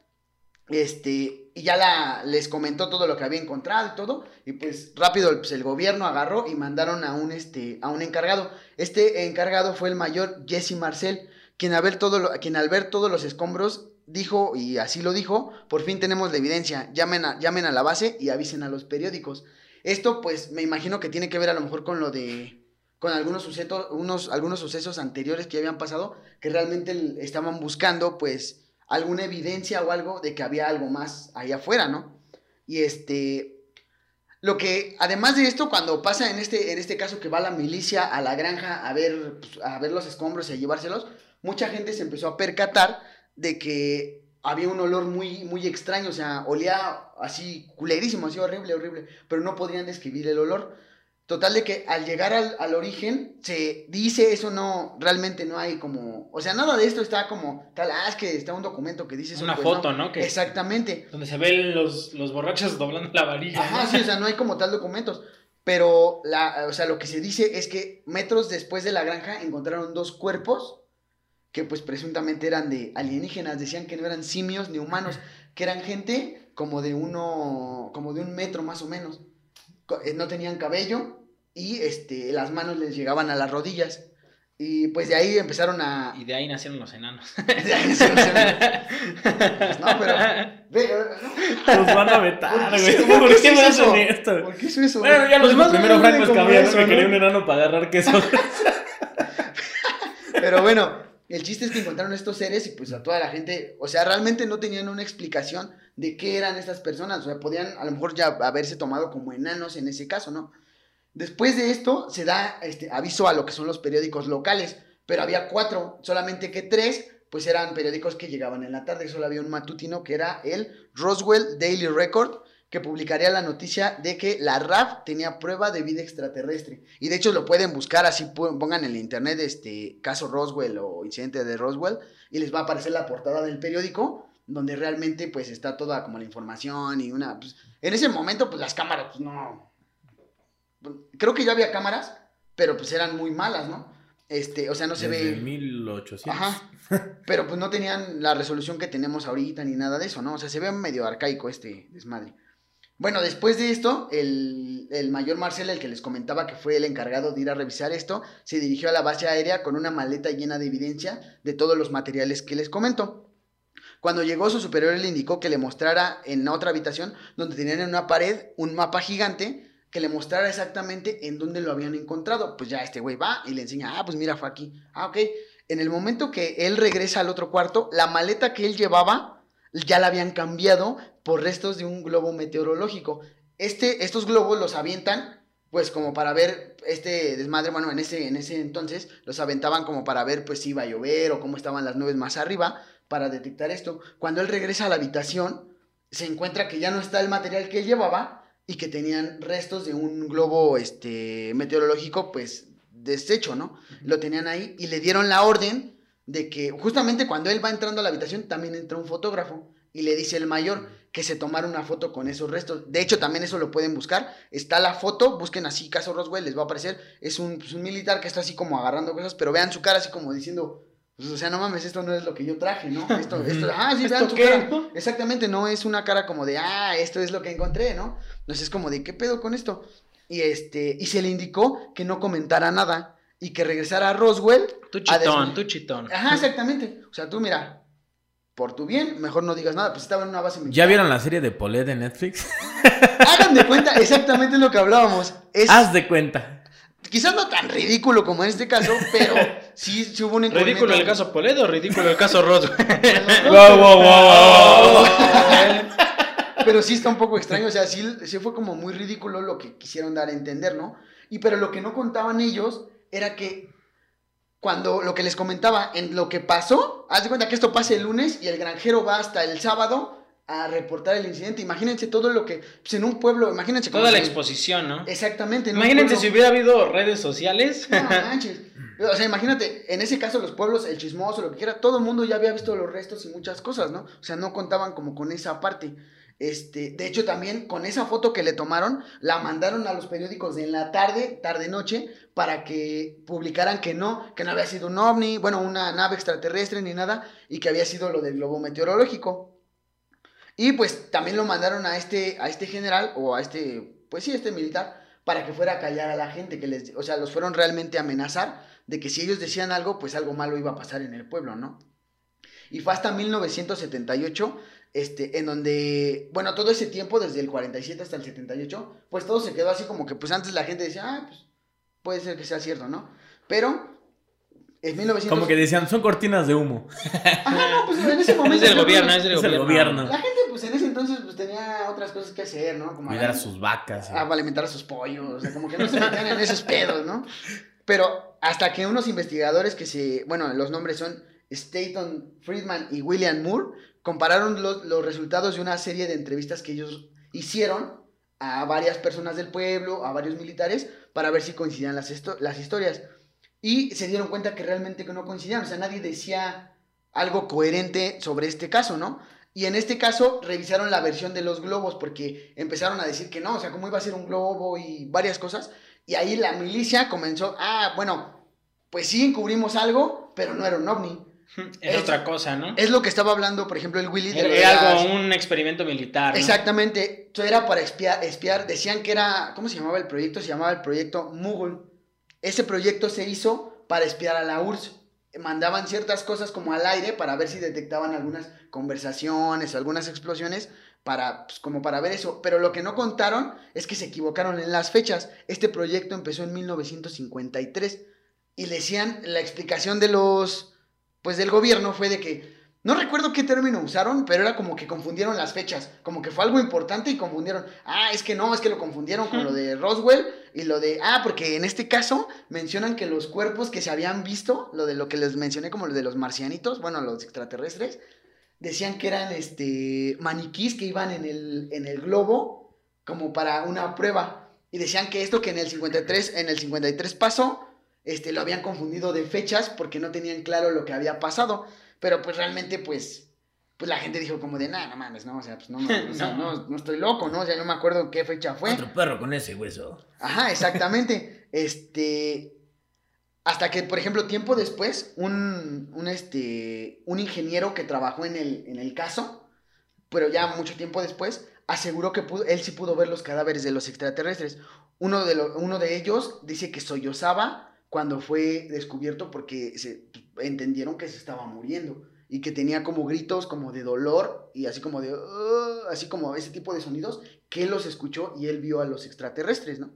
Este, y ya les comentó todo lo que había encontrado y todo, y pues rápido pues, el gobierno agarró y mandaron a un, este, a un encargado. Este encargado fue el mayor Jesse Marcel, quien al, ver todo quien al ver todos los escombros dijo, y así lo dijo, por fin tenemos la evidencia, llamen a, llamen a la base y avisen a los periódicos. Esto pues me imagino que tiene que ver a lo mejor con lo de con algunos sucesos, unos, algunos sucesos anteriores que habían pasado que realmente estaban buscando pues alguna evidencia o algo de que había algo más ahí afuera, ¿no? Y este, lo que, además de esto, cuando pasa en este, en este caso que va la milicia a la granja a ver, pues, a ver los escombros y a llevárselos, mucha gente se empezó a percatar de que había un olor muy, muy extraño, o sea, olía así culerísimo, así horrible, horrible, pero no podrían describir el olor. Total de que al llegar al, al origen se dice eso no, realmente no hay como, o sea, nada de esto está como tal, ah, es que está un documento que dice eso. Una pues, foto, ¿no? Que- Exactamente. Donde se ven los, los borrachos doblando la varilla. Ajá, ¿no? sí, o sea, no hay como tal documentos. Pero, la, o sea, lo que se dice es que metros después de la granja encontraron dos cuerpos que pues presuntamente eran de alienígenas. Decían que no eran simios ni humanos, que eran gente como de uno, como de un metro más o menos. Eh, No tenían cabello y este, las manos les llegaban a las rodillas. Y pues de ahí empezaron a... Y de ahí nacieron los enanos. de ahí se- No, pero... ve, no, Nos van a vetar, ¿Por qué güey. ¿Por ¿Por qué me es hacen eso? esto? ¿Por qué hizo eso? Bueno, ya lo Pues dijo más o primero Franco Escamilla, ¿no? ¿no? quería un enano para agarrar queso. Pero bueno, el chiste es que encontraron estos seres y pues a toda la gente, o sea, realmente no tenían una explicación de qué eran estas personas, o sea, podían a lo mejor ya haberse tomado como enanos en ese caso, ¿no? Después de esto se da este aviso a lo que son los periódicos locales, pero había cuatro, solamente que tres pues eran periódicos que llegaban en la tarde, solo había un matutino que era el Roswell Daily Record, que publicaría la noticia de que la RAF tenía prueba de vida extraterrestre. Y de hecho lo pueden buscar, así pongan en el internet este caso Roswell o incidente de Roswell, y les va a aparecer la portada del periódico, donde realmente pues está toda como la información y una... pues, en ese momento pues las cámaras pues no... Creo que ya había cámaras, pero pues eran muy malas, ¿no? Este, o sea, no se Desde ve... 1800. Ajá. Pero pues no tenían la resolución que tenemos ahorita ni nada de eso, ¿no? O sea, se ve medio arcaico este desmadre. Bueno, después de esto, el, el mayor Marcel, el que les comentaba que fue el encargado de ir a revisar esto, se dirigió a la base aérea con una maleta llena de evidencia de todos los materiales que les comento. Cuando llegó, su superior le indicó que le mostrara en otra habitación, donde tenían en una pared un mapa gigante, que le mostrara exactamente en dónde lo habían encontrado. Pues ya este güey va y le enseña, ah, pues mira, fue aquí. Ah, ok. En el momento que él regresa al otro cuarto, la maleta que él llevaba ya la habían cambiado por restos de un globo meteorológico. Este, estos globos los avientan, pues como para ver este desmadre, bueno, en ese, en ese entonces los aventaban como para ver pues si iba a llover o cómo estaban las nubes más arriba para detectar esto. Cuando él regresa a la habitación, se encuentra que ya no está el material que él llevaba y que tenían restos de un globo este, meteorológico, pues deshecho, ¿no? Lo tenían ahí y le dieron la orden de que justamente cuando él va entrando a la habitación también entra un fotógrafo y le dice el mayor que se tomara una foto con esos restos. De hecho, también eso lo pueden buscar. Está la foto, busquen así caso Roswell, les va a aparecer. Es un, pues, un militar que está así como agarrando cosas, pero vean su cara así como diciendo, pues, o sea, no mames, esto no es lo que yo traje, ¿no? Esto, esto, ah, sí, vean ¿Esto su qué, cara. Exactamente, no es una cara como de, ah, esto es lo que encontré, ¿no? Entonces es como de, ¿qué pedo con esto? Y este, y se le indicó que no comentara nada y que regresara a Roswell. Tu a chitón, tu chitón. Ajá, exactamente. O sea, tú mira, por tu bien, mejor no digas nada, pues estaba en una base militar. ¿Ya vieron la serie de Polet de Netflix? Hagan de cuenta exactamente lo que hablábamos. Es Haz de cuenta. Quizás no tan ridículo como en este caso, pero sí, sí hubo un ¿Ridículo el caso Poledo o ridículo el caso Ross? Wow, wow, wow, wow. Pero sí está un poco extraño, o sea, sí, sí fue como muy ridículo lo que quisieron dar a entender, ¿no? Y pero lo que no contaban ellos era que cuando lo que les comentaba, en lo que pasó, haz de cuenta que esto pasa el lunes y el granjero va hasta el sábado a reportar el incidente. Imagínense todo lo que, pues en un pueblo, imagínense Toda la si- exposición, ¿no? Exactamente. Imagínense si hubiera habido redes sociales. No manches. O sea, imagínate, en ese caso los pueblos, el chismoso, lo que quiera, todo el mundo ya había visto los restos y muchas cosas, ¿no? O sea, no contaban como con esa parte. Este, de hecho, también con esa foto que le tomaron, la mandaron a los periódicos de en la tarde, tarde-noche, para que publicaran que no, que no había sido un ovni, bueno, una nave extraterrestre ni nada, y que había sido lo del globo meteorológico. Y pues también lo mandaron a este, a este general, o a este, pues sí, este militar, para que fuera a callar a la gente, que les, o sea, los fueron realmente a amenazar de que si ellos decían algo, pues algo malo iba a pasar en el pueblo, ¿no? Y fue hasta 1978, este, en donde, bueno, todo ese tiempo, desde el 47 hasta el 78, pues todo se quedó así como que, pues antes la gente decía, ah, pues puede ser que sea cierto, ¿no? Pero en 1900... Como que decían, son cortinas de humo. Ajá, no, pues en ese momento... Es del gobierno, es del gobierno. La gente, entonces, pues tenía otras cosas que hacer, ¿no? Como Cuidar a sus vacas. a alimentar a sus pollos, o sea, como que no se metían en esos pedos, ¿no? Pero hasta que unos investigadores que se, bueno, los nombres son Staton Friedman y William Moore, compararon los, los resultados de una serie de entrevistas que ellos hicieron a varias personas del pueblo, a varios militares, para ver si coincidían las, esto- las historias. Y se dieron cuenta que realmente que no coincidían, o sea, nadie decía algo coherente sobre este caso, ¿no? Y en este caso revisaron la versión de los globos porque empezaron a decir que no, o sea, cómo iba a ser un globo y varias cosas. Y ahí la milicia comenzó, ah, bueno, pues sí encubrimos algo, pero no era un ovni. Es Es- otra cosa, ¿no? Es lo que estaba hablando, por ejemplo, el Willy de Era, las- algo, un experimento militar. ¿no? Exactamente, eso era para espiar, espiar, decían que era, ¿cómo se llamaba el proyecto? Se llamaba el proyecto Mugul. Ese proyecto se hizo para espiar a la URSS. Mandaban ciertas cosas como al aire para ver si detectaban algunas conversaciones algunas explosiones para, pues, como para ver eso. Pero lo que no contaron es que se equivocaron en las fechas. Este proyecto empezó en 1953 y decían, la explicación de los, pues del gobierno fue de que no recuerdo qué término usaron, pero era como que confundieron las fechas. Como que fue algo importante y confundieron. Ah, es que no, es que lo confundieron con lo de Roswell y lo de. Ah, porque en este caso mencionan que los cuerpos que se habían visto, lo de lo que les mencioné como lo de los marcianitos, bueno, los extraterrestres, decían que eran este maniquís que iban en el, en el globo como para una prueba. Y decían que esto que en el 53, en el 53 pasó, este, lo habían confundido de fechas porque no tenían claro lo que había pasado. Pero pues realmente, pues, pues la gente dijo como de, nada, no mames, no, o sea, pues no, no, o sea, No. no, estoy loco, ¿no? O sea, no me acuerdo qué fecha fue. Otro perro con ese hueso. Ajá, exactamente. este. Hasta que, por ejemplo, tiempo después, un, un, este, un ingeniero que trabajó en el, en el caso, pero ya mucho tiempo después, aseguró que pudo- él sí pudo ver los cadáveres de los extraterrestres. Uno de, lo- uno de ellos dice que sollozaba cuando fue descubierto porque se, entendieron que se estaba muriendo y que tenía como gritos como de dolor y así como de "Ah", así como ese tipo de sonidos que él los escuchó y él vio a los extraterrestres, ¿no?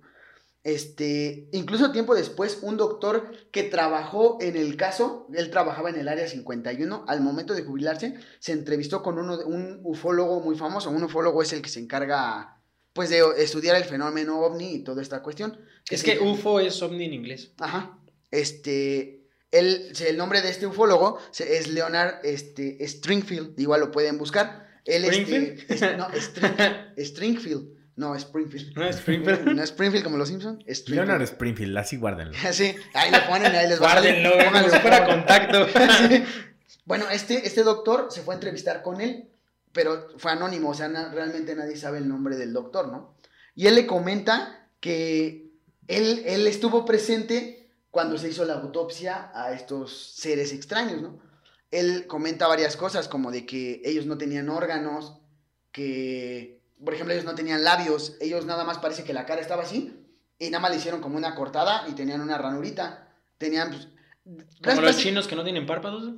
Este, incluso tiempo después, un doctor que trabajó en el caso, él trabajaba en el área 51, al momento de jubilarse, se entrevistó con uno un ufólogo muy famoso. Un ufólogo es el que se encarga, pues, de estudiar el fenómeno ovni y toda esta cuestión. Es se que llama- UFO es ovni en inglés. Ajá. Este, él, se- el nombre de este ufólogo es Leonard este, Stringfield, igual lo pueden buscar. Él, este, ¿Springfield? es- no, String- Stringfield, no, Springfield. No, Springfield. No, Springfield como los Simpsons, Stringfield. Leonard Springfield, así guárdenlo. Sí, ahí lo ponen, ahí les va. Guárdenlo, como si fuera contacto. Sí. Bueno, este, este doctor se fue a entrevistar con él, pero fue anónimo, o sea, realmente nadie sabe el nombre del doctor, ¿no? Y él le comenta que él, él estuvo presente cuando se hizo la autopsia a estos seres extraños, ¿no? Él comenta varias cosas, como de que ellos no tenían órganos, que, por ejemplo, ellos no tenían labios, ellos nada más parece que la cara estaba así, y nada más le hicieron como una cortada y tenían una ranurita. Tenían, pues, Como los chinos que no tienen párpados.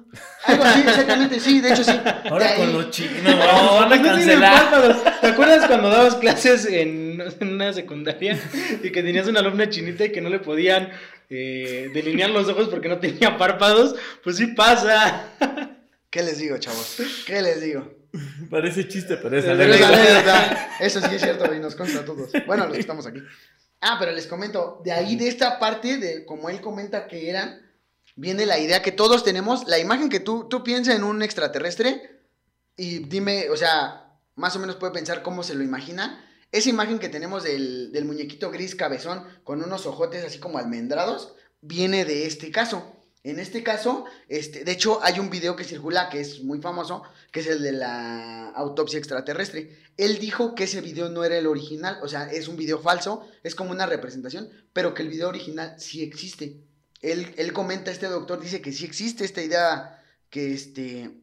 algo así, exactamente, sí, de hecho sí. Ahora ahí- con los chinos, no, van a no tienen cancelar. párpados. ¿Te acuerdas cuando dabas clases en, en una secundaria y que tenías una alumna chinita y que no le podían eh, delinear los ojos porque no tenía párpados? Pues sí pasa. ¿Qué les digo, chavos? ¿Qué les digo? Parece chiste, pero es anécdota. Eso sí es cierto y nos consta a todos. Bueno, los que estamos aquí. Ah, pero les comento, de ahí, de esta parte, de como él comenta que eran, viene la idea que todos tenemos, la imagen que tú, tú piensas en un extraterrestre y dime, o sea, más o menos puede pensar cómo se lo imagina. Esa imagen que tenemos del, del muñequito gris cabezón con unos ojotes así como almendrados, viene de este caso. En este caso, este, de hecho, hay un video que circula que es muy famoso, que es el de la autopsia extraterrestre. Él dijo que ese video no era el original, o sea, es un video falso, es como una representación, pero que el video original sí existe. Él, él comenta, este doctor dice que sí existe esta idea que este...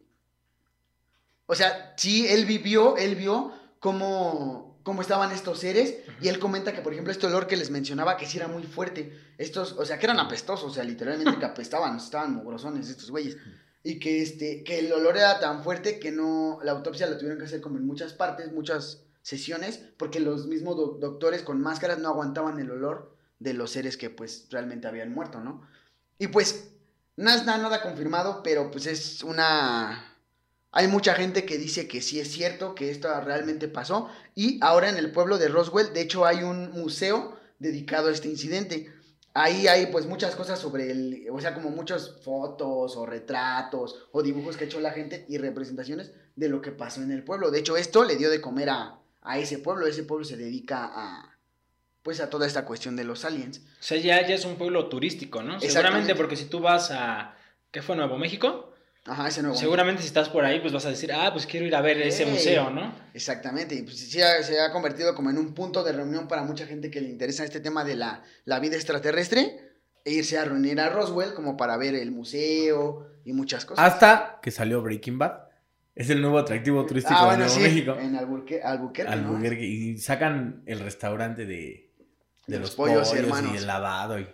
O sea, sí, él vivió, él vio cómo, cómo estaban estos seres y él comenta que, por ejemplo, este olor que les mencionaba que sí era muy fuerte. Estos, o sea, que eran apestosos, o sea, literalmente que apestaban, estaban mugrosones estos güeyes. Y que, este, que el olor era tan fuerte que no, la autopsia la tuvieron que hacer como en muchas partes, muchas sesiones, porque los mismos doc- doctores con máscaras no aguantaban el olor de los seres que pues realmente habían muerto, ¿no? Y pues, nada, nada confirmado, pero pues es una... Hay mucha gente que dice que sí es cierto, que esto realmente pasó. Y ahora en el pueblo de Roswell, de hecho, hay un museo dedicado a este incidente. Ahí hay pues muchas cosas sobre el, o sea, como muchas fotos o retratos o dibujos que ha hecho la gente y representaciones de lo que pasó en el pueblo. De hecho, esto le dio de comer a, a ese pueblo. Ese pueblo se dedica a, pues a toda esta cuestión de los aliens. O sea, ya, ya es un pueblo turístico, ¿no? Seguramente porque si tú vas a... ¿Qué fue Nuevo México? Ajá, ese nuevo. Seguramente si estás por ahí, pues vas a decir, ah, pues quiero ir a ver ese museo, ¿no? Exactamente, y pues sí se ha convertido como en un punto de reunión para mucha gente que le interesa este tema de la, la vida extraterrestre e irse a reunir a Roswell como para ver el museo y muchas cosas. Hasta que salió Breaking Bad. Es el nuevo atractivo turístico ah, de Nuevo sí, México. en Albuquerque, ¿no? Albuquerque, Y sacan el restaurante de, de De los, los pollos pollos, hermanos. y el lavado y.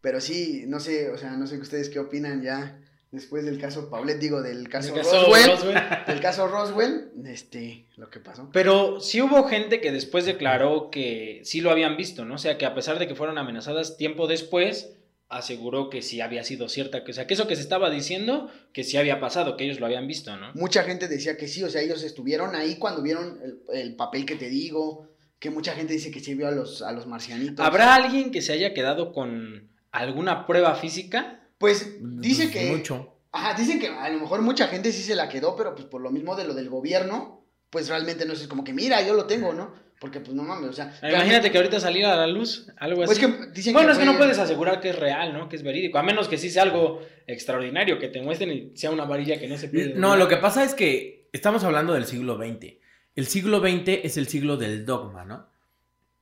Pero sí, no sé, o sea, no sé ustedes qué opinan ya después del caso Paulet, digo, del caso, El caso Roswell, Roswell. del caso Roswell, este, lo que pasó. Pero sí hubo gente que después declaró que sí lo habían visto, ¿no? O sea, que a pesar de que fueron amenazadas tiempo después, aseguró que sí había sido cierta. que- O sea, que eso que se estaba diciendo, que sí había pasado, que ellos lo habían visto, ¿no? Mucha gente decía que sí, o sea, ellos estuvieron ahí cuando vieron el, el papel que te digo, que mucha gente dice que sí vio a los, a los marcianitos. ¿Habrá alguien que se haya quedado con alguna prueba física? Pues dice Pues, que... Mucho. Ajá, dicen que a lo mejor mucha gente sí se la quedó, pero pues por lo mismo de lo del gobierno, pues realmente no es como que, mira, yo lo tengo, ¿no? Porque pues no mames, o sea... Imagínate que ahorita saliera a la luz algo Pues así. que dicen bueno, que es que fue- no puedes asegurar que es real, ¿no? Que es verídico. A menos que sí sea algo extraordinario, que te muestren y sea una varilla que no se puede. No, lo que pasa es que estamos hablando del siglo XX. El siglo XX es el siglo del dogma, ¿no?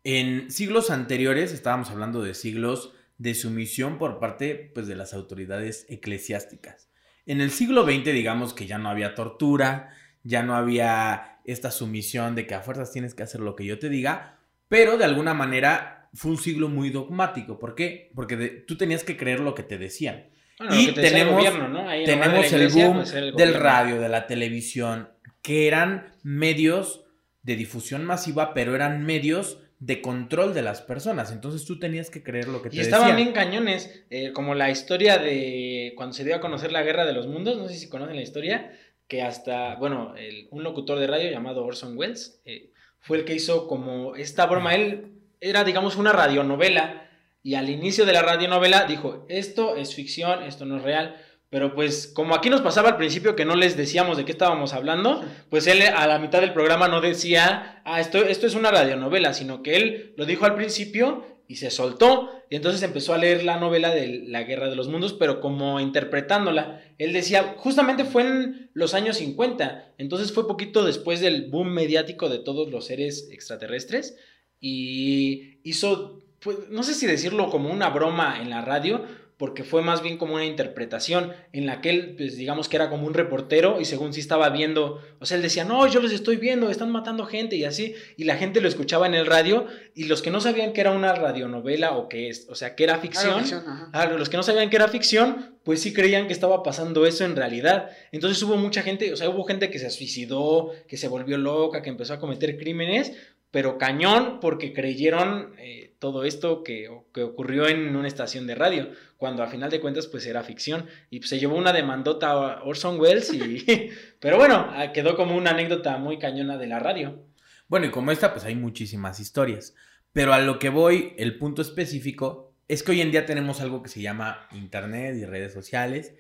En siglos anteriores estábamos hablando de siglos de sumisión por parte pues, de las autoridades eclesiásticas. En el siglo XX digamos que ya no había tortura, ya no había esta sumisión de que a fuerzas tienes que hacer lo que yo te diga, pero de alguna manera fue un siglo muy dogmático. ¿Por qué? Porque de- tú tenías que creer lo que te decían. Bueno, Y decía el tenemos- el iglesia, boom pues, el del radio, de la televisión, que eran medios de difusión masiva, pero eran medios de control de las personas. Entonces tú tenías que creer lo que te Y estaban decían. bien cañones, eh, como la historia de cuando se dio a conocer la Guerra de los Mundos, no sé si conocen la historia, que hasta, bueno, el- un locutor de radio llamado Orson Welles eh, fue el que hizo como esta broma, él era, digamos, una radionovela, y al inicio de la radionovela dijo, esto es ficción, esto no es real, pero pues como aquí nos pasaba al principio que no les decíamos de qué estábamos hablando, pues él a la mitad del programa no decía, ah, esto, esto es una radionovela, sino que él lo dijo al principio y se soltó. Y entonces empezó a leer la novela de la Guerra de los Mundos, pero como interpretándola. Él decía, justamente fue en los años 50, entonces fue poquito después del boom mediático de todos los seres extraterrestres y hizo, pues, no sé si decirlo como una broma en la radio, porque fue más bien como una interpretación en la que él, pues digamos que era como un reportero y según sí estaba viendo, o sea, él decía, no, yo los estoy viendo, están matando gente y así, y la gente lo escuchaba en el radio y los que no sabían que era una radionovela o que es, o sea, que era ficción. Ah, los que no sabían que era ficción, pues sí creían que estaba pasando eso en realidad. Entonces hubo mucha gente, o sea, hubo gente que se suicidó, que se volvió loca, que empezó a cometer crímenes, pero cañón porque creyeron eh, todo esto que, que ocurrió en una estación de radio, cuando a final de cuentas pues era ficción. Y pues, se llevó una demandota a Orson Welles, y... pero bueno, ah, quedó como una anécdota muy cañona de la radio. Bueno, y como esta, pues hay muchísimas historias. Pero a lo que voy, el punto específico, es que hoy en día tenemos algo que se llama Internet y redes sociales.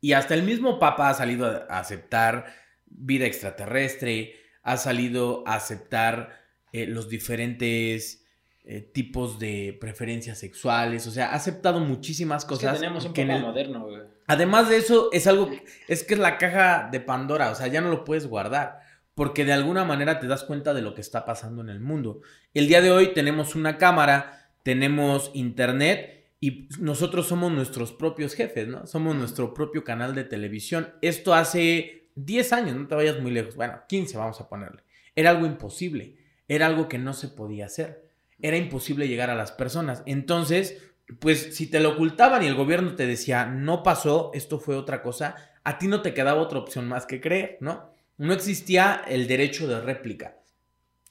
Y hasta el mismo Papa ha salido a aceptar vida extraterrestre, ha salido a aceptar eh, los diferentes eh, tipos de preferencias sexuales. O sea, ha aceptado muchísimas Es que cosas. tenemos un que el- moderno, güey. Además de eso, es algo, es que es la caja de Pandora, o sea, ya no lo puedes guardar, porque de alguna manera te das cuenta de lo que está pasando en el mundo. El día de hoy tenemos una cámara, tenemos internet y nosotros somos nuestros propios jefes, ¿no? Somos nuestro propio canal de televisión. Esto hace 10 años, no te vayas muy lejos, bueno, 15 vamos a ponerle. Era algo imposible, era algo que no se podía hacer, era imposible llegar a las personas. Entonces, pues si te lo ocultaban y el gobierno te decía, no pasó, esto fue otra cosa, a ti no te quedaba otra opción más que creer, ¿no? No existía el derecho de réplica.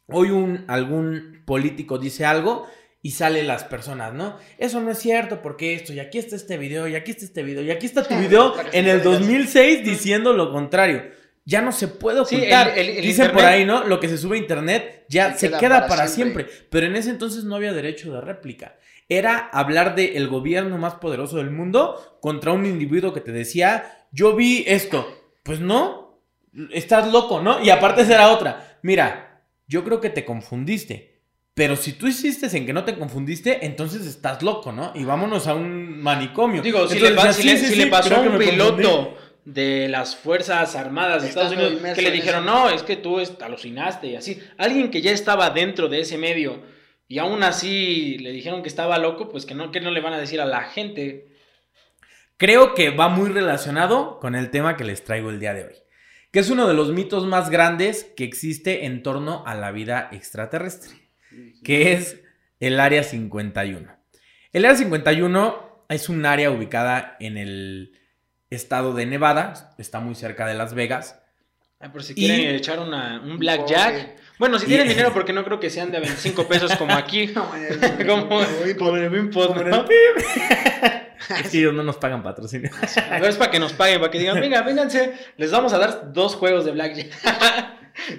Hoy un, algún político dice algo y salen las personas, ¿no? Eso no es cierto, porque esto, y aquí está este video, y aquí está este video, y aquí está tu video en el digas. 2006 diciendo lo contrario. Ya no se puede Sí, el- ocultar. el- el Dicen por ahí, ¿no? Lo que se sube a internet ya Se se queda queda, para para, siempre. siempre. Pero en ese entonces no había derecho de réplica. Era hablar del el gobierno más poderoso del mundo contra un individuo que te decía, yo vi esto. Pues no, estás loco, ¿no? Y aparte esa era otra. Mira, yo creo que te confundiste. Pero si tú insistes en que no te confundiste, entonces estás loco, ¿no? Y vámonos a un manicomio. Digo, si, le, pa- decía, si le- "Sí, sí, si le sí, pasó a un me confundí". piloto de las Fuerzas Armadas de Estados Unidos que le dijeron, no, es que tú alucinaste y así. Alguien que ya estaba dentro de ese medio y aún así le dijeron que estaba loco, pues que no, que no le van a decir a la gente. Creo que va muy relacionado con el tema que les traigo el día de hoy, que es uno de los mitos más grandes que existe en torno a la vida extraterrestre, que es el Área 51. El Área 51 es un área ubicada en el estado de Nevada, está muy cerca de Las Vegas. Ah, por si Y- quieren echar una, un blackjack. Bueno, si tienen Y- dinero, porque no creo que sean de 25 pesos como aquí. Como en el- Wimpod, ¿no? Es que ellos no nos pagan patrocinio. A ver, es para que nos paguen, para que digan, venga, vénganse, les vamos a dar dos juegos de blackjack.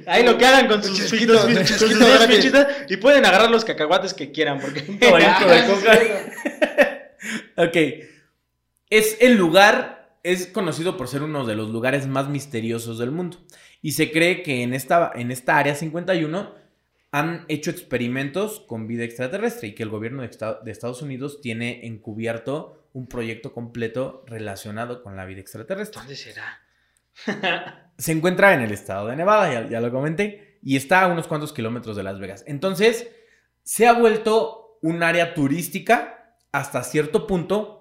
Ahí lo que hagan con sus fichitas, y pueden agarrar los cacahuates que quieran, porque de Ah, coca. sí, Ok. Es el lugar, es conocido por ser uno de los lugares más misteriosos del mundo. Y se cree que en esta, en esta área 51 han hecho experimentos con vida extraterrestre y que el gobierno de, esta- de Estados Unidos tiene encubierto un proyecto completo relacionado con la vida extraterrestre. ¿Dónde será? Se encuentra en el estado de Nevada, ya, ya lo comenté, y está a unos cuantos kilómetros de Las Vegas. Entonces, se ha vuelto un área turística hasta cierto punto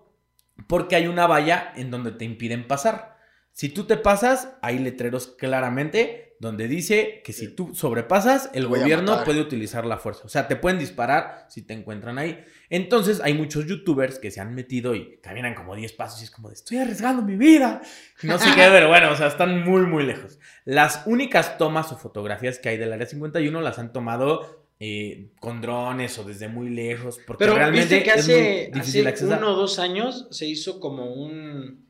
porque hay una valla en donde te impiden pasar. Si tú te pasas, hay letreros claramente donde dice que si tú sobrepasas, el Voy gobierno puede utilizar la fuerza. O sea, te pueden disparar si te encuentran ahí. Entonces, hay muchos youtubers que se han metido y caminan como 10 pasos y es como de, estoy arriesgando mi vida. No sé qué, pero bueno, o sea, están muy, muy lejos. Las únicas tomas o fotografías que hay del Área 51 las han tomado eh, con drones o desde muy lejos. Porque Pero realmente viste que es muy hace, uno o dos años se hizo como un...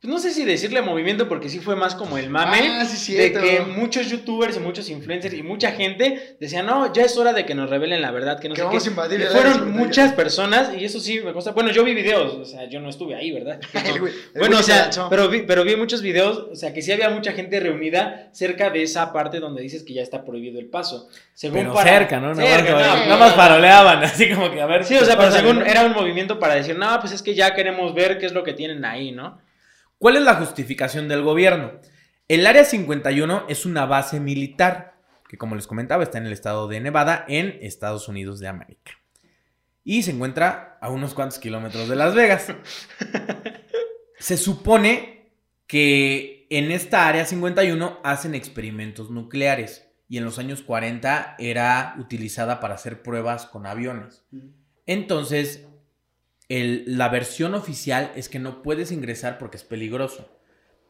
pues no sé si decirle movimiento porque sí fue más como el mame. Ah, sí, de que muchos youtubers y muchos influencers y mucha gente decían, no, ya es hora de que nos revelen la verdad, que no Que sé vamos qué. a invadir Fueron área 51. muchas personas y eso sí me consta. Bueno, yo vi videos, o sea, yo no estuve ahí, ¿verdad? El güey- el Bueno, o se sea, pero vi, pero vi muchos videos, o sea, que sí había mucha gente reunida cerca de esa parte donde dices que ya está prohibido el paso. Según Pero para- cerca, ¿no? Nada, Cerca, más, no, no, más paroleaban, así como que a ver. Sí, o sea, pero según era un movimiento para decir, no, pues es que ya queremos ver qué es lo que tienen ahí, ¿no? ¿Cuál es la justificación del gobierno? El Área 51 es una base militar que, como les comentaba, está en el estado de Nevada, en Estados Unidos de América. Y se encuentra a unos cuantos kilómetros de Las Vegas. Se supone que en esta Área 51 hacen experimentos nucleares y en los años 40 era utilizada para hacer pruebas con aviones. Entonces, el- la versión oficial es que no puedes ingresar porque es peligroso.